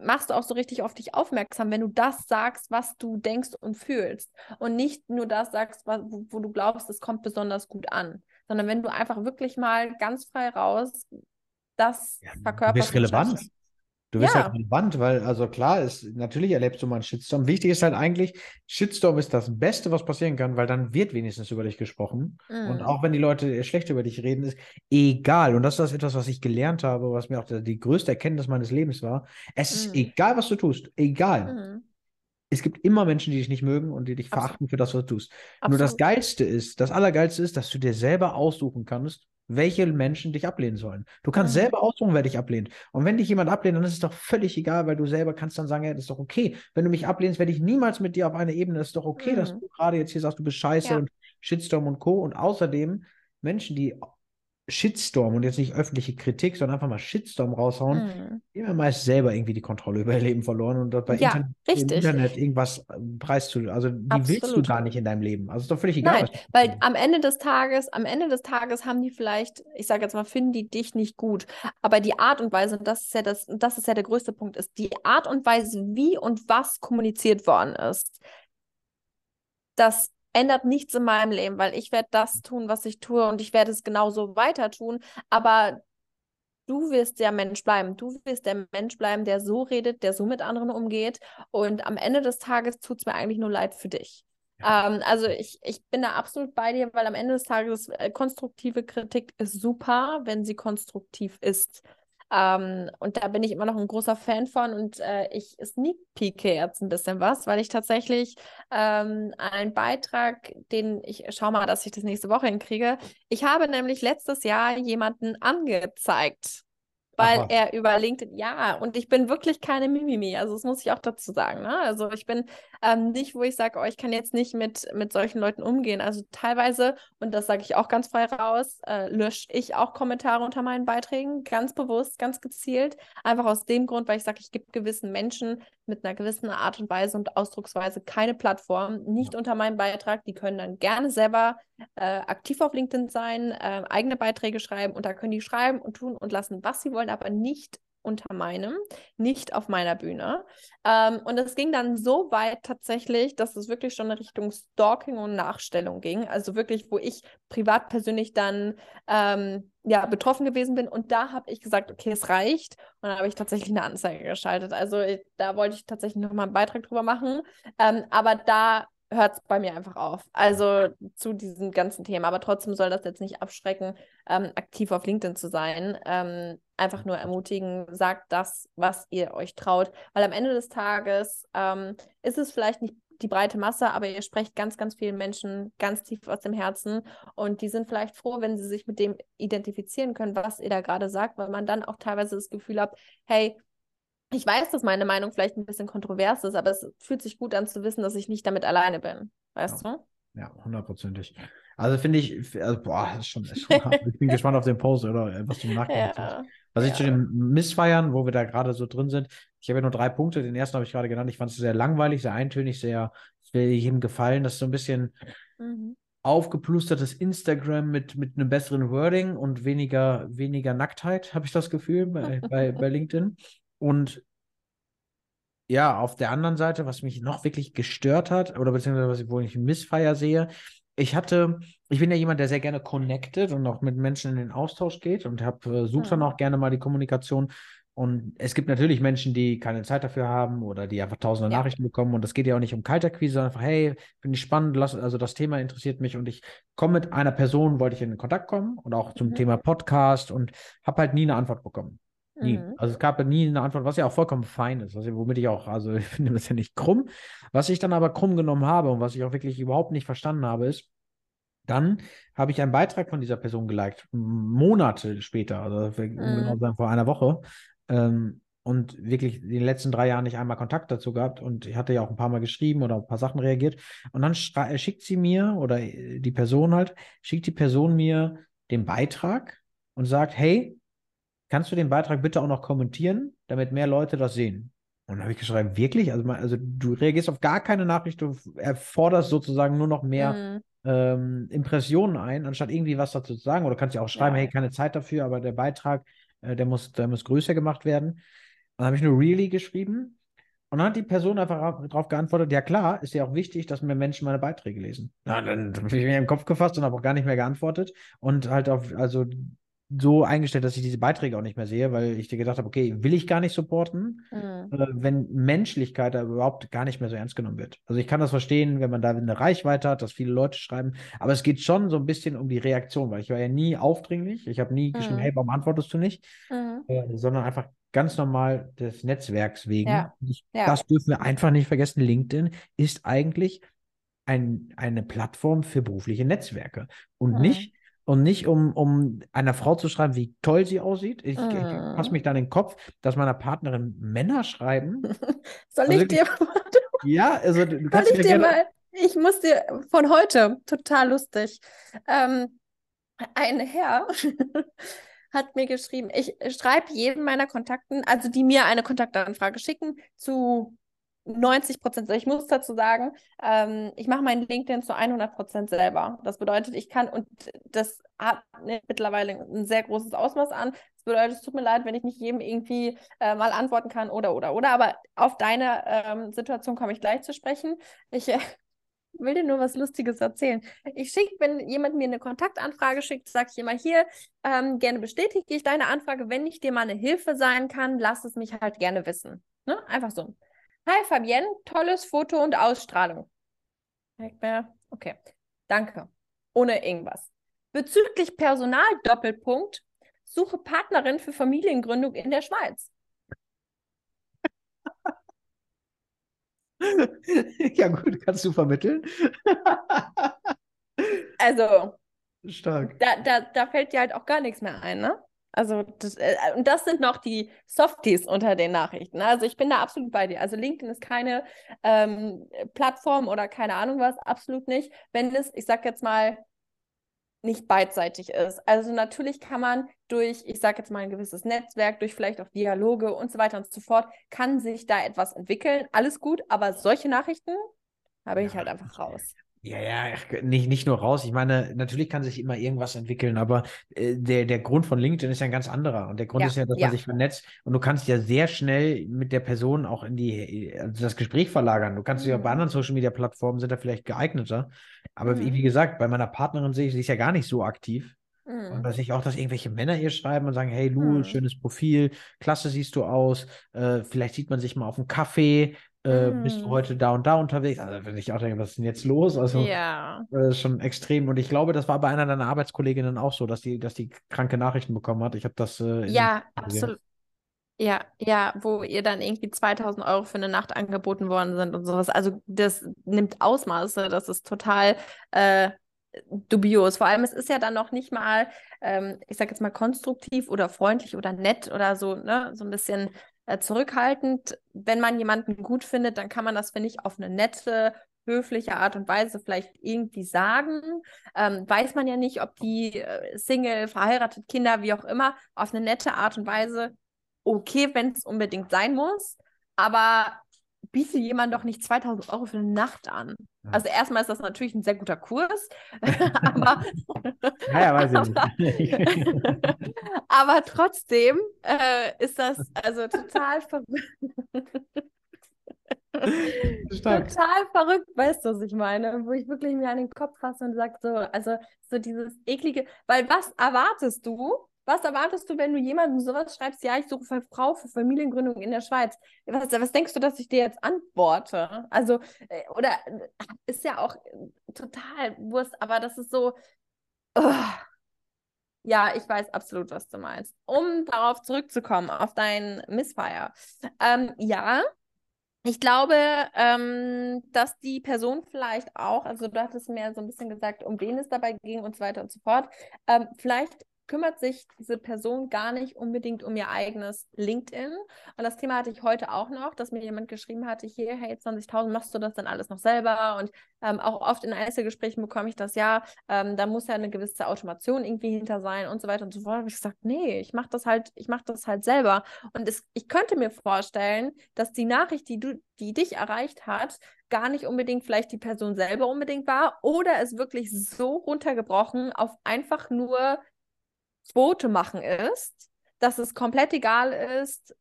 machst du auch so richtig auf dich aufmerksam, wenn du das sagst, was du denkst und fühlst und nicht nur das sagst, wo, wo du glaubst, es kommt besonders gut an, sondern wenn du einfach wirklich mal ganz frei raus das ja, verkörperst. Du bist relevant. Du bist halt ja. halt relevant, weil, also klar, ist, natürlich erlebst du mal einen Shitstorm. Wichtig ist halt eigentlich, Shitstorm ist das Beste, was passieren kann, weil dann wird wenigstens über dich gesprochen. Mhm. Und auch wenn die Leute schlecht über dich reden, ist egal. Und das ist etwas, was ich gelernt habe, was mir auch die größte Erkenntnis meines Lebens war. Es mhm. ist egal, was du tust. Egal. Mhm. Es gibt immer Menschen, die dich nicht mögen und die dich Absolut. verachten für das, was du tust. Absolut. Nur das Geilste ist, das Allergeilste ist, dass du dir selber aussuchen kannst, welche Menschen dich ablehnen sollen. Du kannst mhm. selber aussuchen, wer dich ablehnt. Und wenn dich jemand ablehnt, dann ist es doch völlig egal, weil du selber kannst dann sagen, ja, das ist doch okay. Wenn du mich ablehnst, werde ich niemals mit dir auf eine Ebene. Das ist doch okay, mhm. dass du gerade jetzt hier sagst, du bist scheiße ja. und Shitstorm und Co. Und außerdem Menschen, die Shitstorm und jetzt nicht öffentliche Kritik, sondern einfach mal Shitstorm raushauen, mhm. haben meist selber irgendwie die Kontrolle über ihr Leben verloren und dort bei ja, Internet, Internet, irgendwas äh, preiszugeben. Also die Absolut. willst du gar nicht in deinem Leben. Also ist doch völlig egal. Nein, weil am Ende des Tages, am Ende des Tages haben die vielleicht, ich sage jetzt mal, finden die dich nicht gut. Aber die Art und Weise, und das ist ja das, das ist ja der größte Punkt, ist die Art und Weise, wie und was kommuniziert worden ist. Das ändert nichts in meinem Leben, weil ich werde das tun, was ich tue und ich werde es genauso weiter tun. Aber du wirst der Mensch bleiben. Du wirst der Mensch bleiben, der so redet, der so mit anderen umgeht. Und am Ende des Tages tut es mir eigentlich nur leid für dich. Ja. Ähm, also ich, ich bin da absolut bei dir, weil am Ende des Tages äh, konstruktive Kritik ist super, wenn sie konstruktiv ist. Ähm, und da bin ich immer noch ein großer Fan von und äh, ich sneak peeke jetzt ein bisschen was, weil ich tatsächlich ähm, einen Beitrag, den ich schau mal, dass ich das nächste Woche hinkriege. Ich habe nämlich letztes Jahr jemanden angezeigt weil Aha. er über LinkedIn, ja, und ich bin wirklich keine Mimimi, also das muss ich auch dazu sagen. Ne? Also ich bin ähm, nicht, wo ich sage, oh, ich kann jetzt nicht mit, mit solchen Leuten umgehen. Also teilweise, und das sage ich auch ganz frei raus, äh, lösche ich auch Kommentare unter meinen Beiträgen, ganz bewusst, ganz gezielt. Einfach aus dem Grund, weil ich sage, ich gebe gewissen Menschen mit einer gewissen Art und Weise und Ausdrucksweise keine Plattform, nicht unter meinem Beitrag. Die können dann gerne selber äh, aktiv auf LinkedIn sein, äh, eigene Beiträge schreiben und da können die schreiben und tun und lassen, was sie wollen, aber nicht unter meinem, nicht auf meiner Bühne. Ähm, und es ging dann so weit tatsächlich, dass es wirklich schon in Richtung Stalking und Nachstellung ging. Also wirklich, wo ich privat persönlich dann ähm, ja, betroffen gewesen bin. Und da habe ich gesagt, okay, es reicht. Und dann habe ich tatsächlich eine Anzeige geschaltet. Also ich, da wollte ich tatsächlich nochmal einen Beitrag drüber machen. Ähm, aber da hört es bei mir einfach auf. Also zu diesem ganzen Thema. Aber trotzdem soll das jetzt nicht abschrecken, ähm, aktiv auf LinkedIn zu sein. Ähm, einfach nur ermutigen, sagt das, was ihr euch traut. Weil am Ende des Tages ähm, ist es vielleicht nicht die breite Masse, aber ihr sprecht ganz, ganz vielen Menschen ganz tief aus dem Herzen und die sind vielleicht froh, wenn sie sich mit dem identifizieren können, was ihr da gerade sagt, weil man dann auch teilweise das Gefühl hat, hey, ich weiß, dass meine Meinung vielleicht ein bisschen kontrovers ist, aber es fühlt sich gut an zu wissen, dass ich nicht damit alleine bin. Weißt ja. du? Ja, hundertprozentig. Also finde ich, also, boah, ist schon, ist schon [LAUGHS] ich bin gespannt auf den Post oder äh, was du nachgedacht ja. hast. Was ja. ich zu dem Missfeiern, wo wir da gerade so drin sind, ich habe ja nur drei Punkte. Den ersten habe ich gerade genannt. Ich fand es sehr langweilig, sehr eintönig, sehr, es will jedem gefallen. Das ist so ein bisschen mhm. aufgeplustertes Instagram mit, mit einem besseren Wording und weniger, weniger Nacktheit, habe ich das Gefühl, bei, bei, bei [LAUGHS] LinkedIn. Und ja, auf der anderen Seite, was mich noch wirklich gestört hat, oder beziehungsweise was ich, wo ich Missfeier sehe, ich hatte, ich bin ja jemand, der sehr gerne connected und auch mit Menschen in den Austausch geht und habe äh, suche dann mhm. auch gerne mal die Kommunikation. Und es gibt natürlich Menschen, die keine Zeit dafür haben oder die einfach tausende ja. Nachrichten bekommen. Und das geht ja auch nicht um Kalterquise, sondern einfach, hey, finde ich spannend, lass, also das Thema interessiert mich und ich komme mit einer Person, wollte ich in Kontakt kommen und auch zum mhm. Thema Podcast und habe halt nie eine Antwort bekommen. Nie. Mhm. Also es gab nie eine Antwort, was ja auch vollkommen fein ist, was, womit ich auch, also [LAUGHS] ich finde das ja nicht krumm. Was ich dann aber krumm genommen habe und was ich auch wirklich überhaupt nicht verstanden habe, ist, dann habe ich einen Beitrag von dieser Person geliked, Monate später, also mhm. genau sagen vor einer Woche. Ähm, und wirklich in den letzten drei Jahren nicht einmal Kontakt dazu gehabt und ich hatte ja auch ein paar Mal geschrieben oder ein paar Sachen reagiert. Und dann schickt sie mir oder äh, die Person halt, schickt die Person mir den Beitrag und sagt, hey, kannst du den Beitrag bitte auch noch kommentieren, damit mehr Leute das sehen? Und dann habe ich geschrieben, wirklich? Also, also du reagierst auf gar keine Nachricht, du erforderst sozusagen nur noch mehr mhm. ähm, Impressionen ein, anstatt irgendwie was dazu zu sagen. Oder kannst ja auch schreiben, ja. hey, keine Zeit dafür, aber der Beitrag, äh, der, muss, der muss größer gemacht werden. Und dann habe ich nur really geschrieben. Und dann hat die Person einfach darauf geantwortet, ja klar, ist ja auch wichtig, dass mehr Menschen meine Beiträge lesen. Na, dann [LAUGHS] habe ich mir im Kopf gefasst und habe auch gar nicht mehr geantwortet. Und halt auf, also so eingestellt, dass ich diese Beiträge auch nicht mehr sehe, weil ich dir gedacht habe, okay, will ich gar nicht supporten, mhm. äh, wenn Menschlichkeit da überhaupt gar nicht mehr so ernst genommen wird. Also ich kann das verstehen, wenn man da eine Reichweite hat, dass viele Leute schreiben, aber es geht schon so ein bisschen um die Reaktion, weil ich war ja nie aufdringlich, ich habe nie mhm. geschrieben, hey, warum antwortest du nicht, mhm. äh, sondern einfach ganz normal des Netzwerks wegen. Ja. Ich, ja. Das dürfen wir einfach nicht vergessen. LinkedIn ist eigentlich ein, eine Plattform für berufliche Netzwerke und mhm. nicht und nicht um, um einer Frau zu schreiben, wie toll sie aussieht. Ich, mm. ich passe mich dann in den Kopf, dass meiner Partnerin Männer schreiben. [LAUGHS] Soll also, ich dir [LAUGHS] Ja, also du kannst Soll ich dir mal, ich muss dir von heute, total lustig. Ähm, ein Herr [LAUGHS] hat mir geschrieben, ich schreibe jedem meiner Kontakten, also die mir eine Kontaktanfrage schicken, zu 90 Prozent. Ich muss dazu sagen, ähm, ich mache mein LinkedIn zu 100 Prozent selber. Das bedeutet, ich kann, und das hat mittlerweile ein sehr großes Ausmaß an. Das bedeutet, es tut mir leid, wenn ich nicht jedem irgendwie äh, mal antworten kann oder, oder, oder. Aber auf deine ähm, Situation komme ich gleich zu sprechen. Ich äh, will dir nur was Lustiges erzählen. Ich schicke, wenn jemand mir eine Kontaktanfrage schickt, sage ich immer hier, ähm, gerne bestätige ich deine Anfrage. Wenn ich dir mal eine Hilfe sein kann, lass es mich halt gerne wissen. Ne? Einfach so. Hi Fabienne, tolles Foto und Ausstrahlung. Okay, danke. Ohne irgendwas. Bezüglich Personal, Doppelpunkt, suche Partnerin für Familiengründung in der Schweiz. [LAUGHS] ja, gut, kannst du vermitteln. also. Stark. Da, da, da fällt dir halt auch gar nichts mehr ein, ne? Also, das, äh, und das sind noch die Softies unter den Nachrichten. Also, ich bin da absolut bei dir. Also, LinkedIn ist keine ähm, Plattform oder keine Ahnung was, absolut nicht. Wenn es, ich sag jetzt mal, nicht beidseitig ist. Also natürlich kann man durch, ich sage jetzt mal ein gewisses Netzwerk, durch vielleicht auch Dialoge und so weiter und so fort, kann sich da etwas entwickeln. Alles gut, aber solche Nachrichten habe ich halt einfach raus. Ja, ja, nicht, nicht nur raus. Ich meine, natürlich kann sich immer irgendwas entwickeln, aber äh, der, der Grund von LinkedIn ist ja ein ganz anderer. Und der Grund ja, ist ja, dass ja. man sich vernetzt und du kannst ja sehr schnell mit der Person auch in die, also das Gespräch verlagern. Du kannst mhm. dich auch bei anderen Social Media Plattformen sind da vielleicht geeigneter. Aber mhm. wie, wie, gesagt, bei meiner Partnerin sehe ich, sie ist ja gar nicht so aktiv. Mhm. Und dass ich auch, dass irgendwelche Männer ihr schreiben und sagen, hey Lu, mhm. schönes Profil, klasse siehst du aus, äh, vielleicht sieht man sich mal auf einem Kaffee, äh, mm. bist du mm. heute da und da unterwegs? Also, wenn ich auch denke, was ist denn jetzt los? Also, ja. das ist schon extrem. Und ich glaube, das war bei einer deiner Arbeitskolleginnen auch so, dass die, dass die kranke Nachrichten bekommen hat. Ich habe das. Äh, ja, absolut. Ja, ja, wo ihr dann irgendwie 2000 Euro für eine Nacht angeboten worden sind und sowas. Also, das nimmt Ausmaße. Das ist total. Äh, dubios. Vor allem, es ist ja dann noch nicht mal, ähm, ich sag jetzt mal, konstruktiv oder freundlich oder nett oder so, ne, so ein bisschen äh, zurückhaltend. Wenn man jemanden gut findet, dann kann man das, finde ich, auf eine nette, höfliche Art und Weise vielleicht irgendwie sagen. Ähm, weiß man ja nicht, ob die äh, Single, verheiratet, Kinder, wie auch immer, auf eine nette Art und Weise okay, wenn es unbedingt sein muss. Aber biete jemand doch nicht 2000 Euro für eine Nacht an. Ja. Also erstmal ist das natürlich ein sehr guter Kurs, [LAUGHS] aber, naja, weiß ich nicht. [LAUGHS] aber trotzdem äh, ist das also total verrückt. Total verrückt, weißt du, was ich meine? Wo ich wirklich mir an den Kopf fasse und sage so, also so dieses eklige, weil was erwartest du, was erwartest du, wenn du jemandem sowas schreibst, ja, ich suche eine Frau für Familiengründung in der Schweiz? Was, was denkst du, dass ich dir jetzt antworte? Also, äh, oder äh, ist ja auch total Wurst, aber das ist so. Oh. Ja, ich weiß absolut, was du meinst. Um darauf zurückzukommen, auf dein Missfire. Ähm, ja, ich glaube, ähm, dass die Person vielleicht auch, also du hattest mir so ein bisschen gesagt, um wen es dabei ging und so weiter und so fort, ähm, vielleicht kümmert sich diese Person gar nicht unbedingt um ihr eigenes LinkedIn. Und das Thema hatte ich heute auch noch, dass mir jemand geschrieben hatte, hier, hey, 20.000, machst du das dann alles noch selber? Und ähm, auch oft in Einzelgesprächen bekomme ich das, ja, ähm, da muss ja eine gewisse Automation irgendwie hinter sein und so weiter und so fort. Da habe ich gesagt, nee, ich mache das halt, ich mache das halt selber. Und es, ich könnte mir vorstellen, dass die Nachricht, die du, die dich erreicht hat, gar nicht unbedingt vielleicht die Person selber unbedingt war oder es wirklich so runtergebrochen auf einfach nur Quote machen ist, dass es komplett egal ist,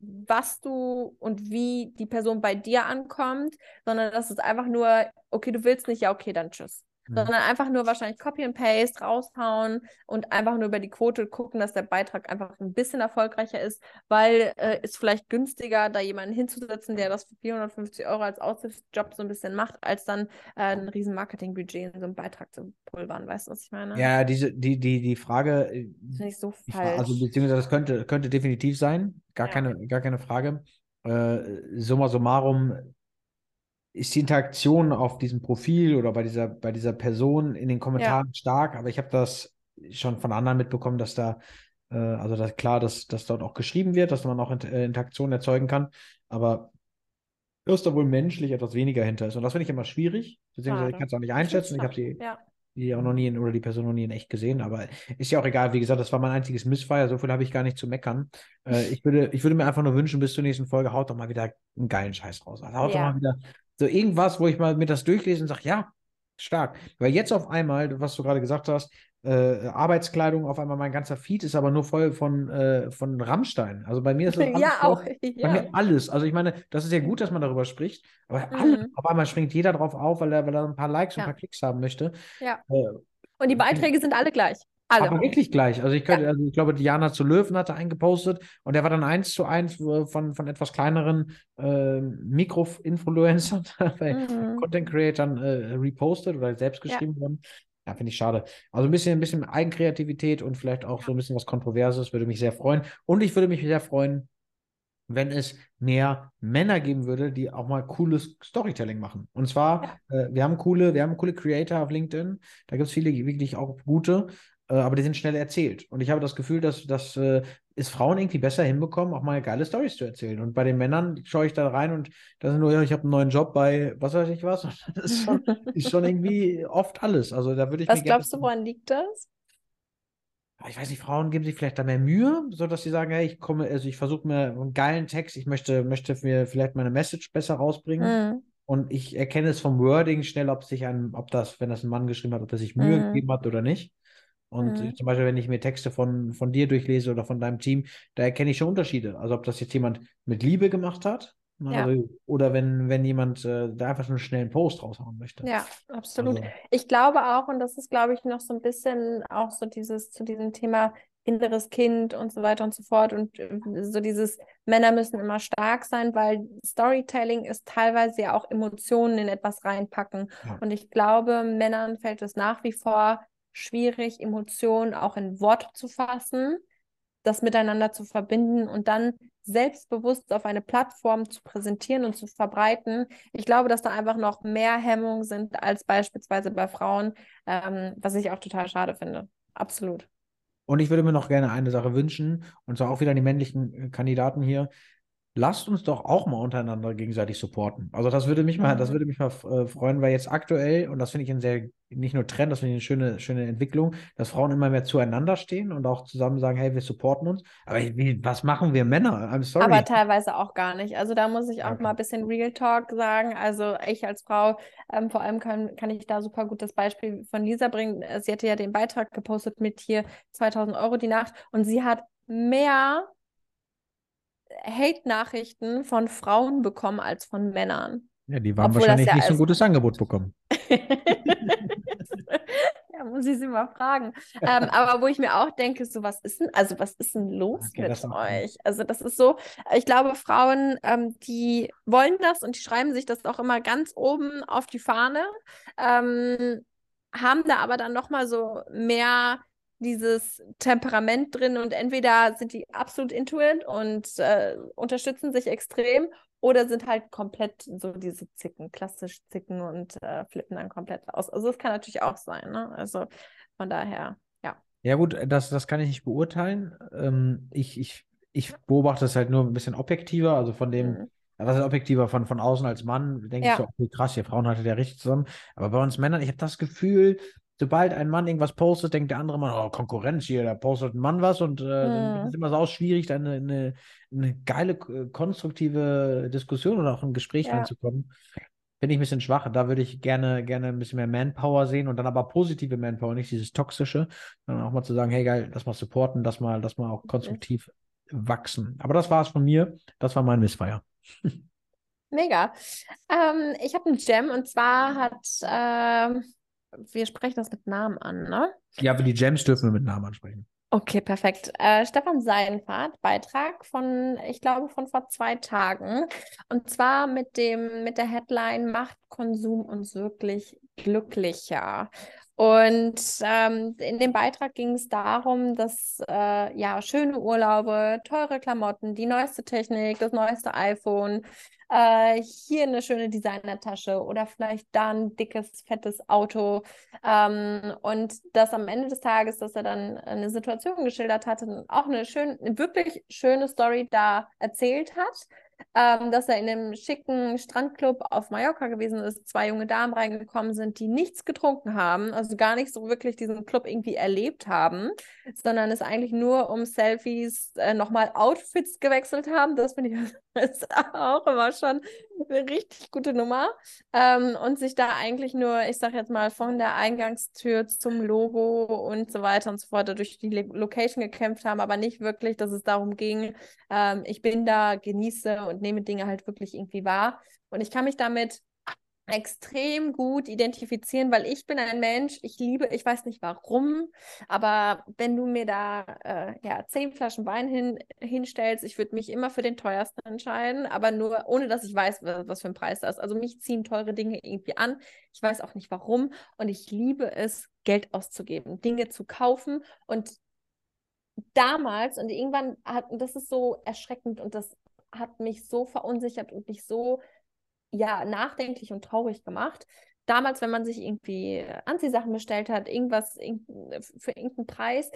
was du und wie die Person bei dir ankommt, sondern dass es einfach nur, okay, du willst nicht, ja, okay, dann tschüss mhm. sondern einfach nur wahrscheinlich Copy and Paste raushauen und einfach nur über die Quote gucken, dass der Beitrag einfach ein bisschen erfolgreicher ist, weil äh, ist vielleicht günstiger, da jemanden hinzusetzen, der das für 450 Euro als Aushilfsjob so ein bisschen macht, als dann äh, ein riesen Marketingbudget in so einen Beitrag zu pulvern. Weißt du, was ich meine? Ja, diese, die, die, die Frage. Äh, Finde ich so falsch. Also, beziehungsweise das könnte, könnte definitiv sein. Gar, ja. keine, gar keine Frage. Äh, summa summarum ist die Interaktion auf diesem Profil oder bei dieser, bei dieser Person in den Kommentaren ja. stark, aber ich habe das schon von anderen mitbekommen, dass da, äh, also das, klar, dass, dass dort auch geschrieben wird, dass man auch äh, Interaktionen erzeugen kann, aber dass da wohl menschlich etwas weniger hinter ist. Und das finde ich immer schwierig, beziehungsweise ich kann es auch nicht einschätzen. Ich habe sie ja. die auch noch nie in, oder die Person noch nie in echt gesehen, aber ist ja auch egal. Wie gesagt, das war mein einziges Missfire, so viel habe ich gar nicht zu meckern. Äh, ich, würde, ich würde mir einfach nur wünschen, bis zur nächsten Folge haut doch mal wieder einen geilen Scheiß raus. Also haut ja. doch mal wieder so irgendwas, wo ich mal mir das durchlese und sage, ja, stark. Weil jetzt auf einmal, was du gerade gesagt hast, äh, Arbeitskleidung, auf einmal mein ganzer Feed ist aber nur voll von, äh, von Rammstein. Also bei mir ist das [LAUGHS] alles. ja, auch. Ja. Bei mir alles. Also ich meine, das ist ja gut, dass man darüber spricht, aber mhm. alle, auf einmal springt jeder drauf auf, weil er, weil er ein paar Likes ja. und ein paar Klicks haben möchte. Ja. Äh, und die Beiträge sind alle gleich. Alle. Aber wirklich gleich. Also ich könnte, ja. also ich glaube, Diana zu Löwen hatte eingepostet und der war dann eins zu eins von, von etwas kleineren äh, Mikro-Influencern, [LAUGHS] mhm. Content Creatern äh, repostet oder selbst geschrieben ja. worden. Ja, finde ich schade. Also ein bisschen, ein bisschen Eigenkreativität und vielleicht auch so ein bisschen was Kontroverses würde mich sehr freuen. Und ich würde mich sehr freuen, wenn es mehr Männer geben würde, die auch mal cooles Storytelling machen. Und zwar, ja. äh, wir haben coole, wir haben coole Creator auf LinkedIn. Da gibt es viele wirklich auch gute. Äh, aber die sind schnell erzählt. Und ich habe das Gefühl, dass, dass äh, es Frauen irgendwie besser hinbekommen, auch mal geile Stories zu erzählen. Und bei den Männern schaue ich da rein und da sind nur, ja, ich habe einen neuen Job bei was weiß ich was. [LAUGHS] Und das ist schon, ist schon irgendwie oft alles. Also da würde ich Was glaubst du, woran liegt das? ich weiß nicht, Frauen geben sich vielleicht da mehr Mühe, sodass sie sagen, hey, ich komme, also ich versuche mir einen geilen Text, ich möchte, möchte mir vielleicht meine Message besser rausbringen. Mhm. Und ich erkenne es vom Wording schnell, ob sich ein, ob das, wenn das ein Mann geschrieben hat, ob er sich Mühe mhm. gegeben hat oder nicht. Und mhm. zum Beispiel, wenn ich mir Texte von, von dir durchlese oder von deinem Team, da erkenne ich schon Unterschiede. Also ob das jetzt jemand mit Liebe gemacht hat ja. Also, oder wenn, wenn jemand äh, da einfach einen schnellen Post raushauen möchte. Ja, absolut. Also, ich glaube auch, und das ist, glaube ich, noch so ein bisschen auch so dieses zu diesem Thema inneres Kind und so weiter und so fort. Und äh, so dieses Männer müssen immer stark sein, weil Storytelling ist teilweise ja auch Emotionen in etwas reinpacken. Ja. Und ich glaube, Männern fällt es nach wie vor schwierig, Emotionen auch in Worte zu fassen, das miteinander zu verbinden und dann selbstbewusst auf eine Plattform zu präsentieren und zu verbreiten. Ich glaube, dass da einfach noch mehr Hemmungen sind als beispielsweise bei Frauen, ähm, was ich auch total schade finde. Absolut. Und ich würde mir noch gerne eine Sache wünschen, und zwar auch wieder an die männlichen äh, Kandidaten hier lasst uns doch auch mal untereinander gegenseitig supporten. Also das würde mich mal, das mhm. würde mich mal äh, freuen, weil jetzt aktuell, und das finde ich ein sehr, nicht nur Trend, das finde ich eine schöne, schöne Entwicklung, dass Frauen immer mehr zueinander stehen und auch zusammen sagen, hey, wir supporten uns. Aber wie, was machen wir Männer? I'm sorry. Aber teilweise auch gar nicht. Also da muss ich auch okay. mal ein bisschen Real Talk sagen. Also ich als Frau, ähm, vor allem kann, kann ich da super gut das Beispiel von Lisa bringen. Sie hatte ja den Beitrag gepostet mit hier 2000 Euro die Nacht und sie hat mehr Hate-Nachrichten von Frauen bekommen als von Männern. Ja, die waren Obwohl wahrscheinlich ja nicht so ein gutes Angebot bekommen. [LAUGHS] ja, muss ich sie mal fragen. Ähm, aber wo ich mir auch denke, so was ist denn, also was ist denn los okay, mit euch? Also das ist so, ich glaube, Frauen, ähm, die wollen das und die schreiben sich das auch immer ganz oben auf die Fahne, ähm, haben da aber dann nochmal so mehr dieses Temperament drin und entweder sind die absolut intuit und äh, unterstützen sich extrem oder sind halt komplett so diese Zicken, klassisch Zicken und äh, flippen dann komplett aus. Also das kann natürlich auch sein, ne? Also von daher, ja. Ja gut, das, das kann ich nicht beurteilen. Ähm, ich, ich, ich beobachte es halt nur ein bisschen objektiver, also von dem, mhm. was ist objektiver von, von außen als Mann, denke ja. ich so, okay, krass, ihr Frauen haltet ja richtig zusammen. Aber bei uns Männern, ich habe das Gefühl, sobald ein Mann irgendwas postet, denkt der andere Mann, oh, Konkurrenz hier, da postet ein Mann was und äh, mhm. dann ist immer so auch schwierig, da eine, eine, eine geile, äh, konstruktive Diskussion oder auch ein Gespräch ja. reinzukommen. Finde ich ein bisschen schwach. Da würde ich gerne, gerne ein bisschen mehr Manpower sehen und dann aber positive Manpower, nicht dieses toxische, sondern auch mal zu sagen, hey geil, das mal supporten, das mal, das mal auch konstruktiv wachsen. Aber das war es von mir. Das war mein Missfire. [LAUGHS] Mega. Ähm, ich habe einen Gem und zwar hat ähm, wir sprechen das mit Namen an, ne? Ja, aber die Gems dürfen wir mit Namen ansprechen. Okay, perfekt. Äh, Stefan Seidenfahrt, Beitrag von, ich glaube, von vor zwei Tagen. Und zwar mit dem, mit der Headline Macht Konsum uns wirklich glücklicher. Und ähm, in dem Beitrag ging es darum, dass äh, ja schöne Urlaube, teure Klamotten, die neueste Technik, das neueste iPhone, äh, hier eine schöne Designertasche oder vielleicht da ein dickes, fettes Auto. Ähm, und das am Ende des Tages, dass er dann eine Situation geschildert hat und auch eine schön, wirklich schöne Story da erzählt hat ähm, dass er in einem schicken Strandclub auf Mallorca gewesen ist, zwei junge Damen reingekommen sind, die nichts getrunken haben, also gar nicht so wirklich diesen Club irgendwie erlebt haben, sondern es eigentlich nur um Selfies äh, nochmal Outfits gewechselt haben. Das finde ich [LAUGHS] auch immer schon eine richtig gute Nummer. Ähm, und sich da eigentlich nur, ich sage jetzt mal, von der Eingangstür zum Logo und so weiter und so fort durch die Location gekämpft haben, aber nicht wirklich, dass es darum ging, ähm, ich bin da, genieße und nehme Dinge halt wirklich irgendwie wahr. Und ich kann mich damit extrem gut identifizieren, weil ich bin ein Mensch, ich liebe, ich weiß nicht warum, aber wenn du mir da äh, ja zehn Flaschen Wein hin, hinstellst, ich würde mich immer für den teuersten entscheiden, aber nur ohne, dass ich weiß, was für ein Preis das ist. Also mich ziehen teure Dinge irgendwie an. Ich weiß auch nicht warum und ich liebe es, Geld auszugeben, Dinge zu kaufen und damals und irgendwann hat, und das ist so erschreckend und das hat mich so verunsichert und mich so ja nachdenklich und traurig gemacht. damals, wenn man sich irgendwie Anziehsachen bestellt hat, irgendwas für irgendeinen Preis,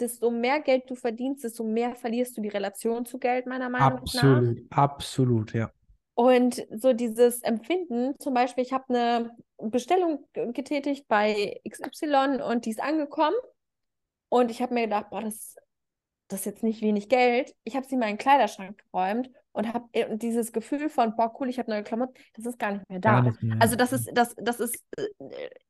desto mehr Geld du verdienst, desto mehr verlierst du die Relation zu Geld, meiner Meinung absolut, nach. Absolut, absolut, ja. Und so dieses Empfinden, zum Beispiel, ich habe eine Bestellung getätigt bei XY und die ist angekommen. Und ich habe mir gedacht, boah, das, das ist jetzt nicht wenig Geld. Ich habe sie in meinen Kleiderschrank geräumt und habe äh, dieses Gefühl von, boah, cool, ich habe neue Klamotten, das ist gar nicht mehr da. Nicht mehr. Also das ist, das, das ist, äh,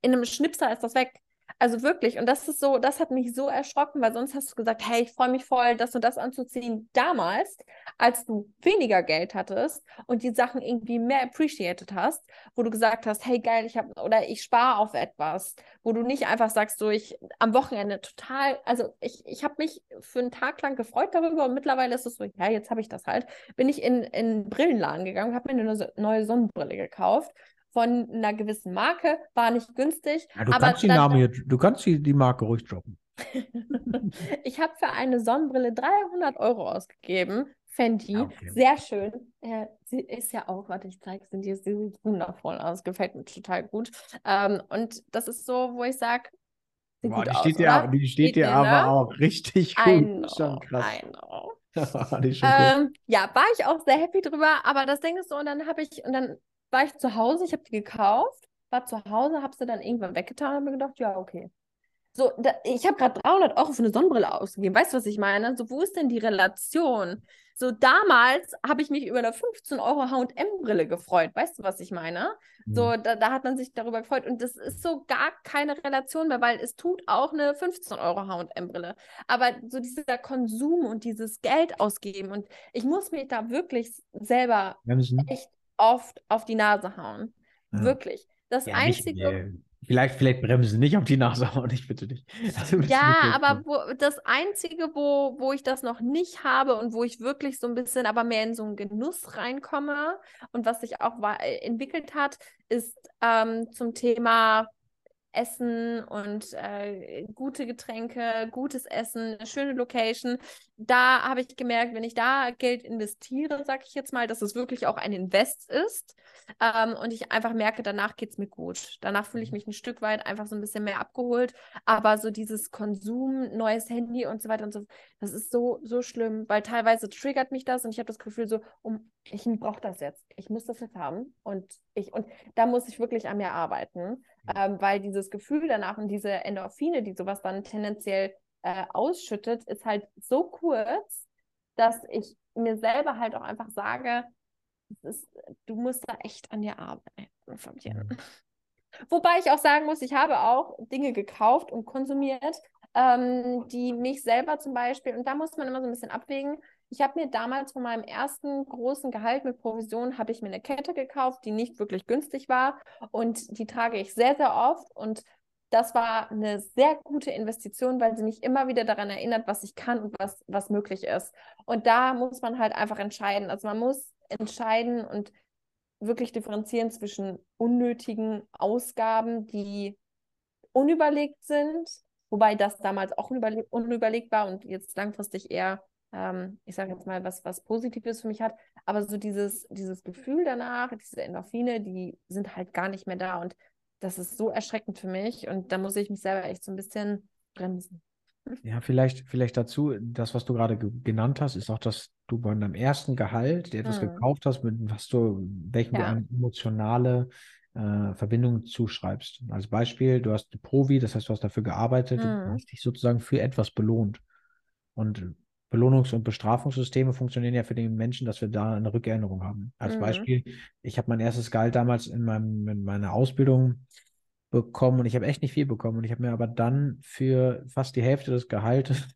in einem Schnipser ist das weg. Also wirklich, und das ist so, das hat mich so erschrocken, weil sonst hast du gesagt, hey, ich freue mich voll, das und das anzuziehen. Damals, als du weniger Geld hattest und die Sachen irgendwie mehr appreciated hast, wo du gesagt hast, hey geil, ich habe oder ich spare auf etwas, wo du nicht einfach sagst, so ich am Wochenende total, also ich, ich habe mich für einen Tag lang gefreut darüber und mittlerweile ist es so, ja, jetzt habe ich das halt, bin ich in, in Brillenladen gegangen, habe mir eine neue Sonnenbrille gekauft von einer gewissen Marke, war nicht günstig. Ja, du kannst die Name hier, du kannst die, die Marke ruhig droppen. [LAUGHS] ich habe für eine Sonnenbrille 300 Euro ausgegeben. Fendi, ah, okay. sehr schön. Äh, sie ist ja auch, warte, ich zeige es dir, sie sieht wundervoll aus, gefällt mir total gut. Ähm, und das ist so, wo ich sage, Boah, die, steht dir, die steht dir aber ne? auch richtig gut. Know, schon krass. I know. [LAUGHS] ähm, ja, war ich auch sehr happy drüber, aber das Ding ist so, und dann habe ich, und dann war ich zu Hause, ich habe die gekauft, war zu Hause, habe sie dann irgendwann weggetan und habe mir gedacht, ja, okay. So, da, ich habe gerade 300 Euro für eine Sonnenbrille ausgegeben. Weißt du, was ich meine? So, wo ist denn die Relation? So, damals habe ich mich über eine 15 Euro H&M-Brille gefreut. Weißt du, was ich meine? Mhm. So, da, da, hat man sich darüber gefreut. Und das ist so gar keine Relation mehr, weil es tut auch eine 15 Euro H&M-Brille. Aber so dieser Konsum und dieses Geld ausgeben und ich muss mich da wirklich selber echt oft auf die Nase hauen. Ja. Wirklich. Das ja, Einzige. Nicht, vielleicht, vielleicht bremsen nicht auf die Nase hauen, [LAUGHS] ich bitte dich. ja, aber wo, das Einzige, wo, wo ich das noch nicht habe und wo ich wirklich so ein bisschen aber mehr in so einen Genuss reinkomme und was sich auch entwickelt hat, ist ähm, zum Thema Essen und äh, gute Getränke, gutes Essen, eine schöne Location. Da habe ich gemerkt, wenn ich da Geld investiere, sage ich jetzt mal, dass es wirklich auch ein Invest ist ähm, und ich einfach merke, danach geht es mir gut. Danach fühle ich mhm. mich ein Stück weit einfach so ein bisschen mehr abgeholt. Aber so dieses Konsum, neues Handy und so weiter und so, das ist so, so schlimm, weil teilweise triggert mich das und ich habe das Gefühl so, um, ich brauche das jetzt. Ich muss das jetzt haben und ich, und da muss ich wirklich an mir arbeiten ähm, weil dieses Gefühl danach und diese Endorphine, die sowas dann tendenziell äh, ausschüttet, ist halt so kurz, dass ich mir selber halt auch einfach sage, ist, du musst da echt an dir arbeiten, Fabian. Mhm. [LAUGHS] Wobei ich auch sagen muss, ich habe auch Dinge gekauft und konsumiert, ähm, die mich selber zum Beispiel, und da muss man immer so ein bisschen abwägen, ich habe mir damals von meinem ersten großen Gehalt mit Provision, habe ich mir eine Kette gekauft, die nicht wirklich günstig war und die trage ich sehr, sehr oft und das war eine sehr gute Investition, weil sie mich immer wieder daran erinnert, was ich kann und was, was möglich ist. Und da muss man halt einfach entscheiden. Also man muss entscheiden und wirklich differenzieren zwischen unnötigen Ausgaben, die unüberlegt sind, wobei das damals auch unüberlegt war und jetzt langfristig eher ähm, ich sage jetzt mal, was, was Positives für mich hat. Aber so dieses, dieses Gefühl danach, diese Endorphine, die sind halt gar nicht mehr da. Und das ist so erschreckend für mich. Und da muss ich mich selber echt so ein bisschen bremsen. [LAUGHS] Ja, vielleicht, vielleicht dazu, das, was du gerade ge genannt hast, ist auch, dass du bei deinem ersten Gehalt dir etwas hm. gekauft hast, mit was du, welchem ja. du eine emotionale äh, Verbindung zuschreibst. Als Beispiel, du hast eine Provi, das heißt, du hast dafür gearbeitet, hm. du hast dich sozusagen für etwas belohnt. Und Belohnungs- und Bestrafungssysteme funktionieren ja für den Menschen, dass wir da eine Rückerinnerung haben. Als mhm. Beispiel, ich habe mein erstes Gehalt damals in, meinem, in meiner Ausbildung bekommen und ich habe echt nicht viel bekommen. Und ich habe mir aber dann für fast die Hälfte des Gehaltes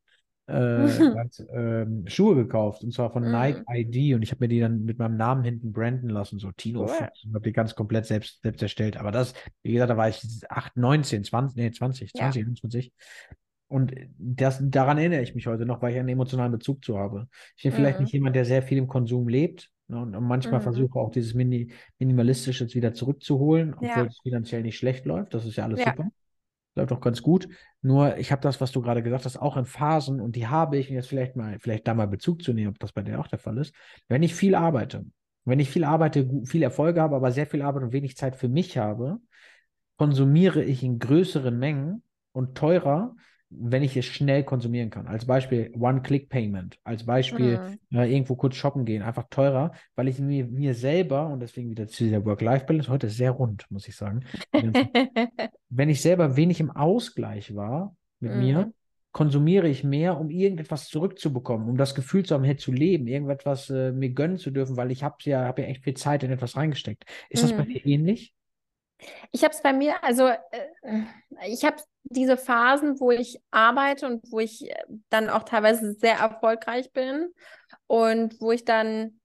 äh, [LAUGHS] ganz, ähm, Schuhe gekauft und zwar von mhm. Nike ID und ich habe mir die dann mit meinem Namen hinten branden lassen, so Tino cool. und habe die ganz komplett selbst, selbst erstellt. Aber das, wie gesagt, da war ich 8, 19, 20, nee, 20, 20, ja. 21. Und das, daran erinnere ich mich heute noch, weil ich einen emotionalen Bezug zu habe. Ich bin mhm. vielleicht nicht jemand, der sehr viel im Konsum lebt. Ne, und manchmal mhm. versuche auch dieses Mini Minimalistische wieder zurückzuholen, obwohl ja. es finanziell nicht schlecht läuft. Das ist ja alles ja. super. Läuft auch ganz gut. Nur ich habe das, was du gerade gesagt hast, auch in Phasen und die habe ich, und jetzt vielleicht mal, vielleicht da mal Bezug zu nehmen, ob das bei dir auch der Fall ist. Wenn ich viel arbeite, wenn ich viel arbeite, viel Erfolge habe, aber sehr viel Arbeit und wenig Zeit für mich habe, konsumiere ich in größeren Mengen und teurer, wenn ich es schnell konsumieren kann. Als Beispiel One-Click-Payment, als Beispiel mhm. äh, irgendwo kurz shoppen gehen, einfach teurer, weil ich mir, mir selber, und deswegen wieder zu dieser Work-Life-Balance, heute sehr rund, muss ich sagen, [LAUGHS] wenn ich selber wenig im Ausgleich war mit mhm. mir, konsumiere ich mehr, um irgendetwas zurückzubekommen, um das Gefühl zu haben, hier zu leben, irgendetwas äh, mir gönnen zu dürfen, weil ich habe ja, hab ja echt viel Zeit in etwas reingesteckt. Ist mhm. das bei mhm. dir ähnlich? Ich habe es bei mir, also äh, ich habe diese Phasen, wo ich arbeite und wo ich äh, dann auch teilweise sehr erfolgreich bin und wo ich dann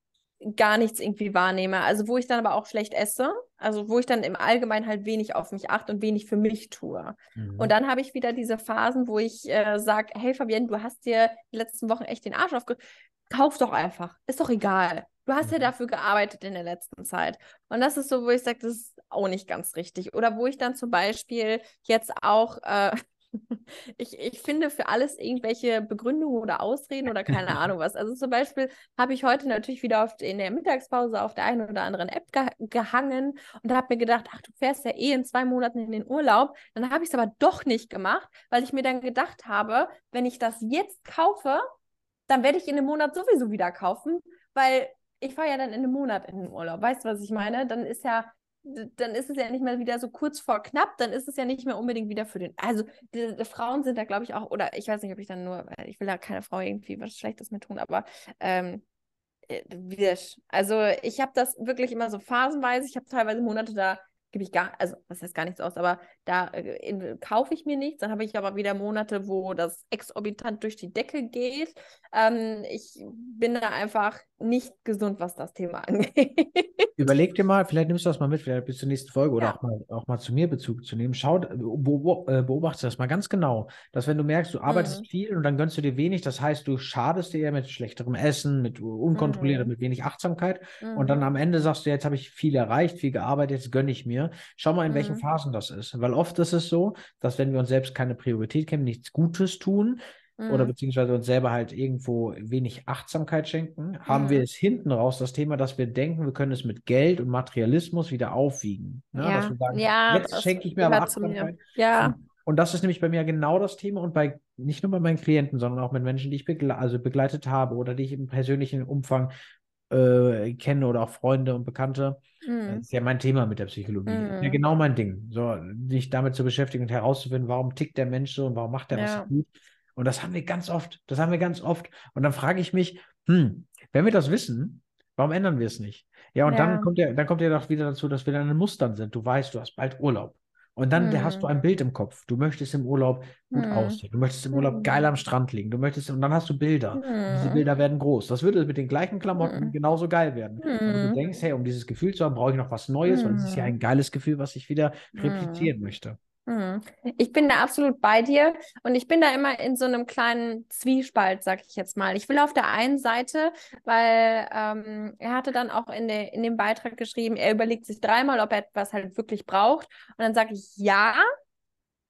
gar nichts irgendwie wahrnehme. Also wo ich dann aber auch schlecht esse. Also wo ich dann im Allgemeinen halt wenig auf mich achte und wenig für mich tue. Mhm. Und dann habe ich wieder diese Phasen, wo ich äh, sage, hey Fabienne, du hast dir die letzten Wochen echt den Arsch aufge... Kauf doch einfach. Ist doch egal. Du hast ja dafür gearbeitet in der letzten Zeit. Und das ist so, wo ich sage, das ist auch nicht ganz richtig. Oder wo ich dann zum Beispiel jetzt auch, äh, [LAUGHS] ich, ich finde für alles irgendwelche Begründungen oder Ausreden oder keine Ahnung was. Also zum Beispiel habe ich heute natürlich wieder auf, in der Mittagspause auf der einen oder anderen App ge gehangen und habe mir gedacht, ach, du fährst ja eh in zwei Monaten in den Urlaub. Dann habe ich es aber doch nicht gemacht, weil ich mir dann gedacht habe, wenn ich das jetzt kaufe, dann werde ich in einem Monat sowieso wieder kaufen, weil ich fahre ja dann in einem Monat in den Urlaub. Weißt du, was ich meine? Dann ist ja, dann ist es ja nicht mehr wieder so kurz vor knapp, dann ist es ja nicht mehr unbedingt wieder für den. Also die, die Frauen sind da, glaube ich, auch, oder ich weiß nicht, ob ich dann nur, ich will da keine Frau irgendwie was Schlechtes mit tun, aber ähm, äh, also ich habe das wirklich immer so phasenweise. Ich habe teilweise Monate da gebe ich gar, also was heißt gar nichts aus, aber da äh, kaufe ich mir nichts. Dann habe ich aber wieder Monate, wo das exorbitant durch die Decke geht. Ähm, ich bin da einfach nicht gesund, was das Thema [LAUGHS] angeht. Überleg dir mal, vielleicht nimmst du das mal mit, vielleicht bis zur nächsten Folge oder auch, mal, auch mal zu mir Bezug zu nehmen. Schau, äh, beobachte das mal ganz genau, dass wenn du merkst, du arbeitest mhm. viel und dann gönnst du dir wenig, das heißt, du schadest dir mit schlechterem Essen, mit unkontrolliertem, mhm. mit wenig Achtsamkeit mhm. und dann mhm. am Ende sagst du, jetzt habe ich viel erreicht, viel gearbeitet, jetzt gönne ich mir. Schau mal, in welchen mhm. Phasen das ist, weil oft ist es so, dass wenn wir uns selbst keine Priorität kennen, nichts Gutes tun, oder mhm. beziehungsweise uns selber halt irgendwo wenig Achtsamkeit schenken, haben mhm. wir es hinten raus das Thema, dass wir denken, wir können es mit Geld und Materialismus wieder aufwiegen. Ne? Ja, dass wir sagen, ja, jetzt schenke ich mir aber Achtsamkeit. Mir. Ja. Und, und, das ist nämlich bei mir genau das Thema und bei nicht nur bei meinen Klienten, sondern auch mit Menschen, die ich begle also begleitet habe oder die ich im persönlichen Umfang äh, kenne oder auch Freunde und Bekannte. Mhm. Das ist ja mein Thema mit der Psychologie. Mhm. Ja, genau mein Ding. So, sich damit zu beschäftigen und herauszufinden, warum tickt der Mensch so und warum macht er ja. was gut. Und das haben wir ganz oft. Das haben wir ganz oft. Und dann frage ich mich, hm, wenn wir das wissen, warum ändern wir es nicht? Ja, und ja. dann kommt ja, dann kommt ja doch wieder dazu, dass wir dann in Mustern sind. Du weißt, du hast bald Urlaub. Und dann hm. hast du ein Bild im Kopf. Du möchtest im Urlaub gut hm. aussehen. Du möchtest im Urlaub hm. geil am Strand liegen. Du möchtest, und dann hast du Bilder. Und diese hm. Bilder werden groß. Das würde mit den gleichen Klamotten hm. genauso geil werden. Und du denkst, hey, um dieses Gefühl zu haben, brauche ich noch was Neues, weil es ist ja ein geiles Gefühl, was ich wieder replizieren möchte. Hm. Ich bin da absolut bei dir und ich bin da immer in so einem kleinen Zwiespalt, sag ich jetzt mal. Ich will auf der einen Seite, weil ähm, er hatte dann auch in, de, in dem Beitrag geschrieben, er überlegt sich dreimal, ob er etwas halt wirklich braucht. Und dann sage ich ja,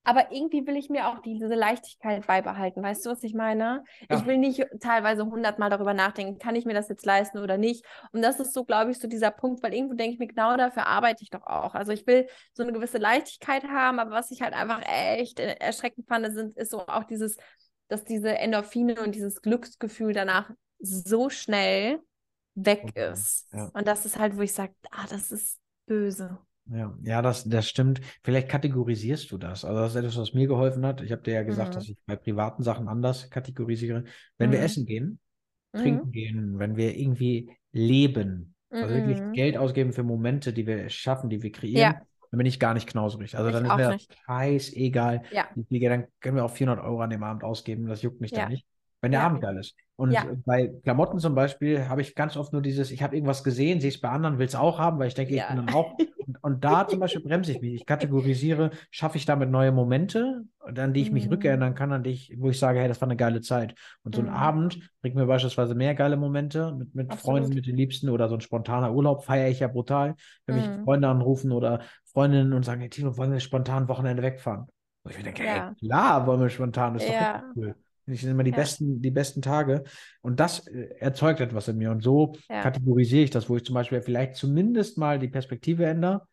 aber irgendwie will ich mir auch diese Leichtigkeit beibehalten. Weißt du, was ich meine? Ja. Ich will nicht teilweise hundertmal darüber nachdenken, kann ich mir das jetzt leisten oder nicht. Und das ist so, glaube ich, so dieser Punkt, weil irgendwo denke ich mir, genau dafür arbeite ich doch auch. Also ich will so eine gewisse Leichtigkeit haben, aber was ich halt einfach echt erschreckend fand, sind, ist so auch dieses, dass diese Endorphine und dieses Glücksgefühl danach so schnell weg ist. Ja. Und das ist halt, wo ich sage, ah, das ist böse. Ja, ja, das, das stimmt. Vielleicht kategorisierst du das. Also das ist etwas, was mir geholfen hat. Ich habe dir ja gesagt, mhm. dass ich bei privaten Sachen anders kategorisiere. Wenn mhm. wir essen gehen, trinken mhm. gehen, wenn wir irgendwie leben, also wirklich mhm. Geld ausgeben für Momente, die wir schaffen, die wir kreieren, ja. dann bin ich gar nicht knauserig. Also ich dann ist mir das scheißegal. Ja. Dann können wir auch 400 Euro an dem Abend ausgeben, das juckt mich ja. dann nicht. Wenn der ja. Abend geil ist. Und ja. bei Klamotten zum Beispiel habe ich ganz oft nur dieses, ich habe irgendwas gesehen, sehe es bei anderen, will es auch haben, weil ich denke, ja. ich bin dann auch. [LAUGHS] Und, und da zum Beispiel bremse ich mich. Ich kategorisiere, schaffe ich damit neue Momente, an die ich mich mhm. rückerinnern kann, an die ich, wo ich sage, hey, das war eine geile Zeit. Und so ein mhm. Abend bringt mir beispielsweise mehr geile Momente mit, mit Freunden, mit den Liebsten oder so ein spontaner Urlaub feiere ich ja brutal, wenn mhm. mich Freunde anrufen oder Freundinnen und sagen, hey Tino, wollen wir spontan Wochenende wegfahren? Und ich mir denke, ja. hey, klar wollen wir spontan, das ist ja. doch cool. Ich sind immer die ja. besten, die besten Tage. Und das äh, erzeugt etwas in mir. Und so ja. kategorisiere ich das, wo ich zum Beispiel vielleicht zumindest mal die Perspektive ändere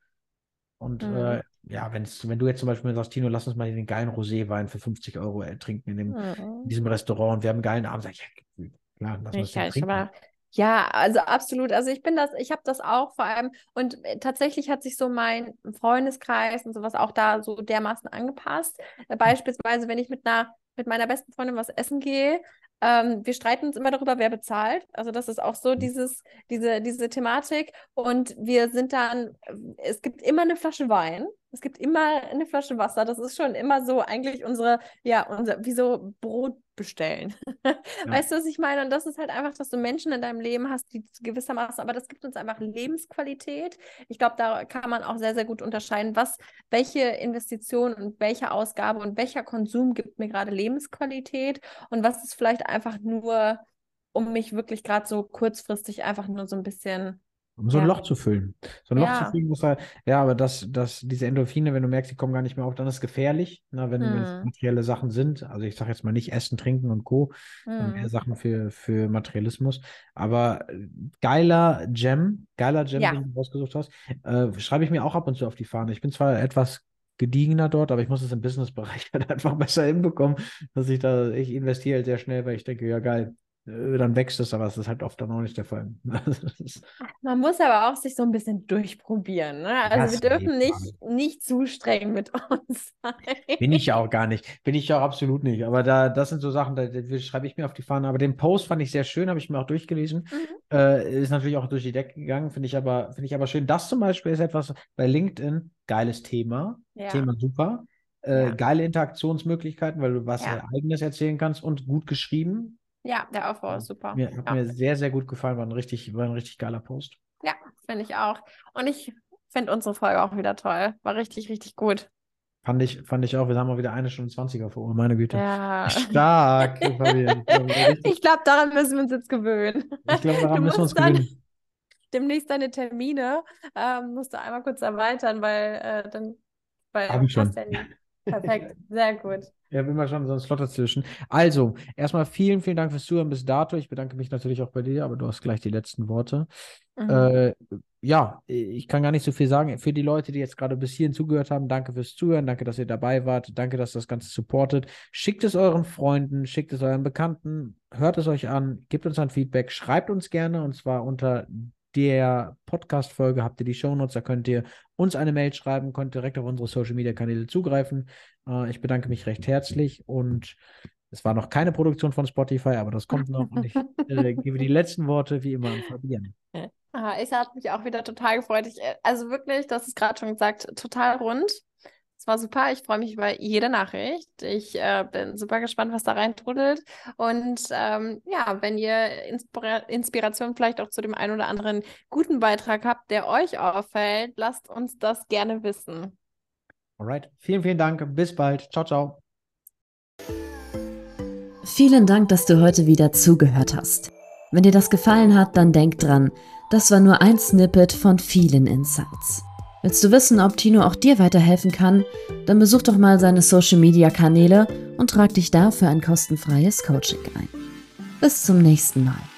und mhm. äh, ja, wenn's, wenn du jetzt zum Beispiel sagst, Tino, lass uns mal den geilen Roséwein für 50 Euro äh, trinken in, dem, mhm. in diesem Restaurant und wir haben einen geilen Abend, sag ich, ja, klar, lass uns den trinken. Aber ja, also absolut. Also ich bin das, ich habe das auch vor allem und äh, tatsächlich hat sich so mein Freundeskreis und sowas auch da so dermaßen angepasst. Hm. beispielsweise, wenn ich mit einer mit meiner besten Freundin was essen gehe, ähm, wir streiten uns immer darüber, wer bezahlt. Also das ist auch so hm. dieses, diese, diese Thematik. Und wir sind dann, es gibt immer eine Flasche Wein es gibt immer eine Flasche Wasser. Das ist schon immer so eigentlich unsere, ja, unser, wie so Brot bestellen. [LAUGHS] Ja. Weißt du, was ich meine? Und das ist halt einfach, dass du Menschen in deinem Leben hast, die gewissermaßen, aber das gibt uns einfach Lebensqualität. Ich glaube, da kann man auch sehr, sehr gut unterscheiden, was, welche Investition und welche Ausgabe und welcher Konsum gibt mir gerade Lebensqualität und was ist vielleicht einfach nur, um mich wirklich gerade so kurzfristig einfach nur so ein bisschen um so ein Loch zu füllen. So ein ja. Loch zu füllen muss halt, ja, aber das, das, diese Endorphine, wenn du merkst, die kommen gar nicht mehr auf, dann ist es gefährlich, na, wenn, hm. es materielle Sachen sind. Also ich sage jetzt mal nicht Essen, Trinken und Co. Hm. Mehr Sachen für, für Materialismus. Aber äh, geiler Gem, geiler Gem, ja. den du rausgesucht hast, äh, schreibe ich mir auch ab und zu auf die Fahne. Ich bin zwar etwas gediegener dort, aber ich muss es im Businessbereich [LAUGHS] halt einfach besser hinbekommen, dass ich da, ich investiere halt sehr schnell, weil ich denke, ja geil, dann wächst es, aber es ist halt oft dann auch nicht der Fall. [LAUGHS] Man muss aber auch sich so ein bisschen durchprobieren. Ne? Also das wir dürfen nicht, nicht zu streng mit [LAUGHS] uns sein. Bin ich ja auch gar nicht. Bin ich ja auch absolut nicht. Aber da, das sind so Sachen, da, da schreibe ich mir auf die Fahne. Aber den Post fand ich sehr schön, habe ich mir auch durchgelesen. Mhm. Äh, ist natürlich auch durch die Decke gegangen, finde ich aber, finde ich aber schön. Das zum Beispiel ist etwas bei LinkedIn, geiles Thema. Ja. Thema super. Äh, ja. Geile Interaktionsmöglichkeiten, weil du was ja. eigenes erzählen kannst und gut geschrieben. Ja, der Aufbau ist super. Mir, hat ja. mir sehr, sehr gut gefallen. War ein richtig, war ein richtig geiler Post. Ja, finde ich auch. Und ich finde unsere Folge auch wieder toll. War richtig, richtig gut. Fand ich, fand ich auch. Wir haben mal wieder eine Stunde 20er vor meine Güte. Ja. [LAUGHS] Stark. [LAUGHS] ich glaube, daran müssen wir uns jetzt gewöhnen. Ich glaube, daran müssen wir uns gewöhnen. Demnächst deine Termine ähm, musst du einmal kurz erweitern, weil äh, dann weil Hab ich schon. Ja Perfekt, sehr gut. Ja, bin mal schon so ein Slot dazwischen. Also, erstmal vielen, vielen Dank fürs Zuhören bis dato. Ich bedanke mich natürlich auch bei dir, aber du hast gleich die letzten Worte. Mhm. Äh, ja, ich kann gar nicht so viel sagen. Für die Leute, die jetzt gerade bis hierhin zugehört haben, danke fürs Zuhören, danke, dass ihr dabei wart, danke, dass das Ganze supportet. Schickt es euren Freunden, schickt es euren Bekannten, hört es euch an, gebt uns ein Feedback, schreibt uns gerne und zwar unter der Podcast-Folge habt ihr die Shownotes, da könnt ihr uns eine Mail schreiben, könnt direkt auf unsere Social-Media-Kanäle zugreifen. Äh, ich bedanke mich recht herzlich und es war noch keine Produktion von Spotify, aber das kommt noch und ich äh, gebe die letzten Worte wie immer an Fabian. Ah, ich habe mich auch wieder total gefreut. Ich, äh, also wirklich, das ist gerade schon gesagt, total rund. War super. Ich freue mich über jede Nachricht. Ich äh, bin super gespannt, was da reintrudelt. Und ähm, ja, wenn ihr Inspira Inspiration vielleicht auch zu dem einen oder anderen guten Beitrag habt, der euch auffällt, lasst uns das gerne wissen. Alright. Vielen, vielen Dank. Bis bald. Ciao, ciao. Vielen Dank, dass du heute wieder zugehört hast. Wenn dir das gefallen hat, dann denk dran, das war nur ein Snippet von vielen Insights. Willst du wissen, ob Tino auch dir weiterhelfen kann? Dann besuch doch mal seine Social Media Kanäle und trag dich da für ein kostenfreies Coaching ein. Bis zum nächsten Mal.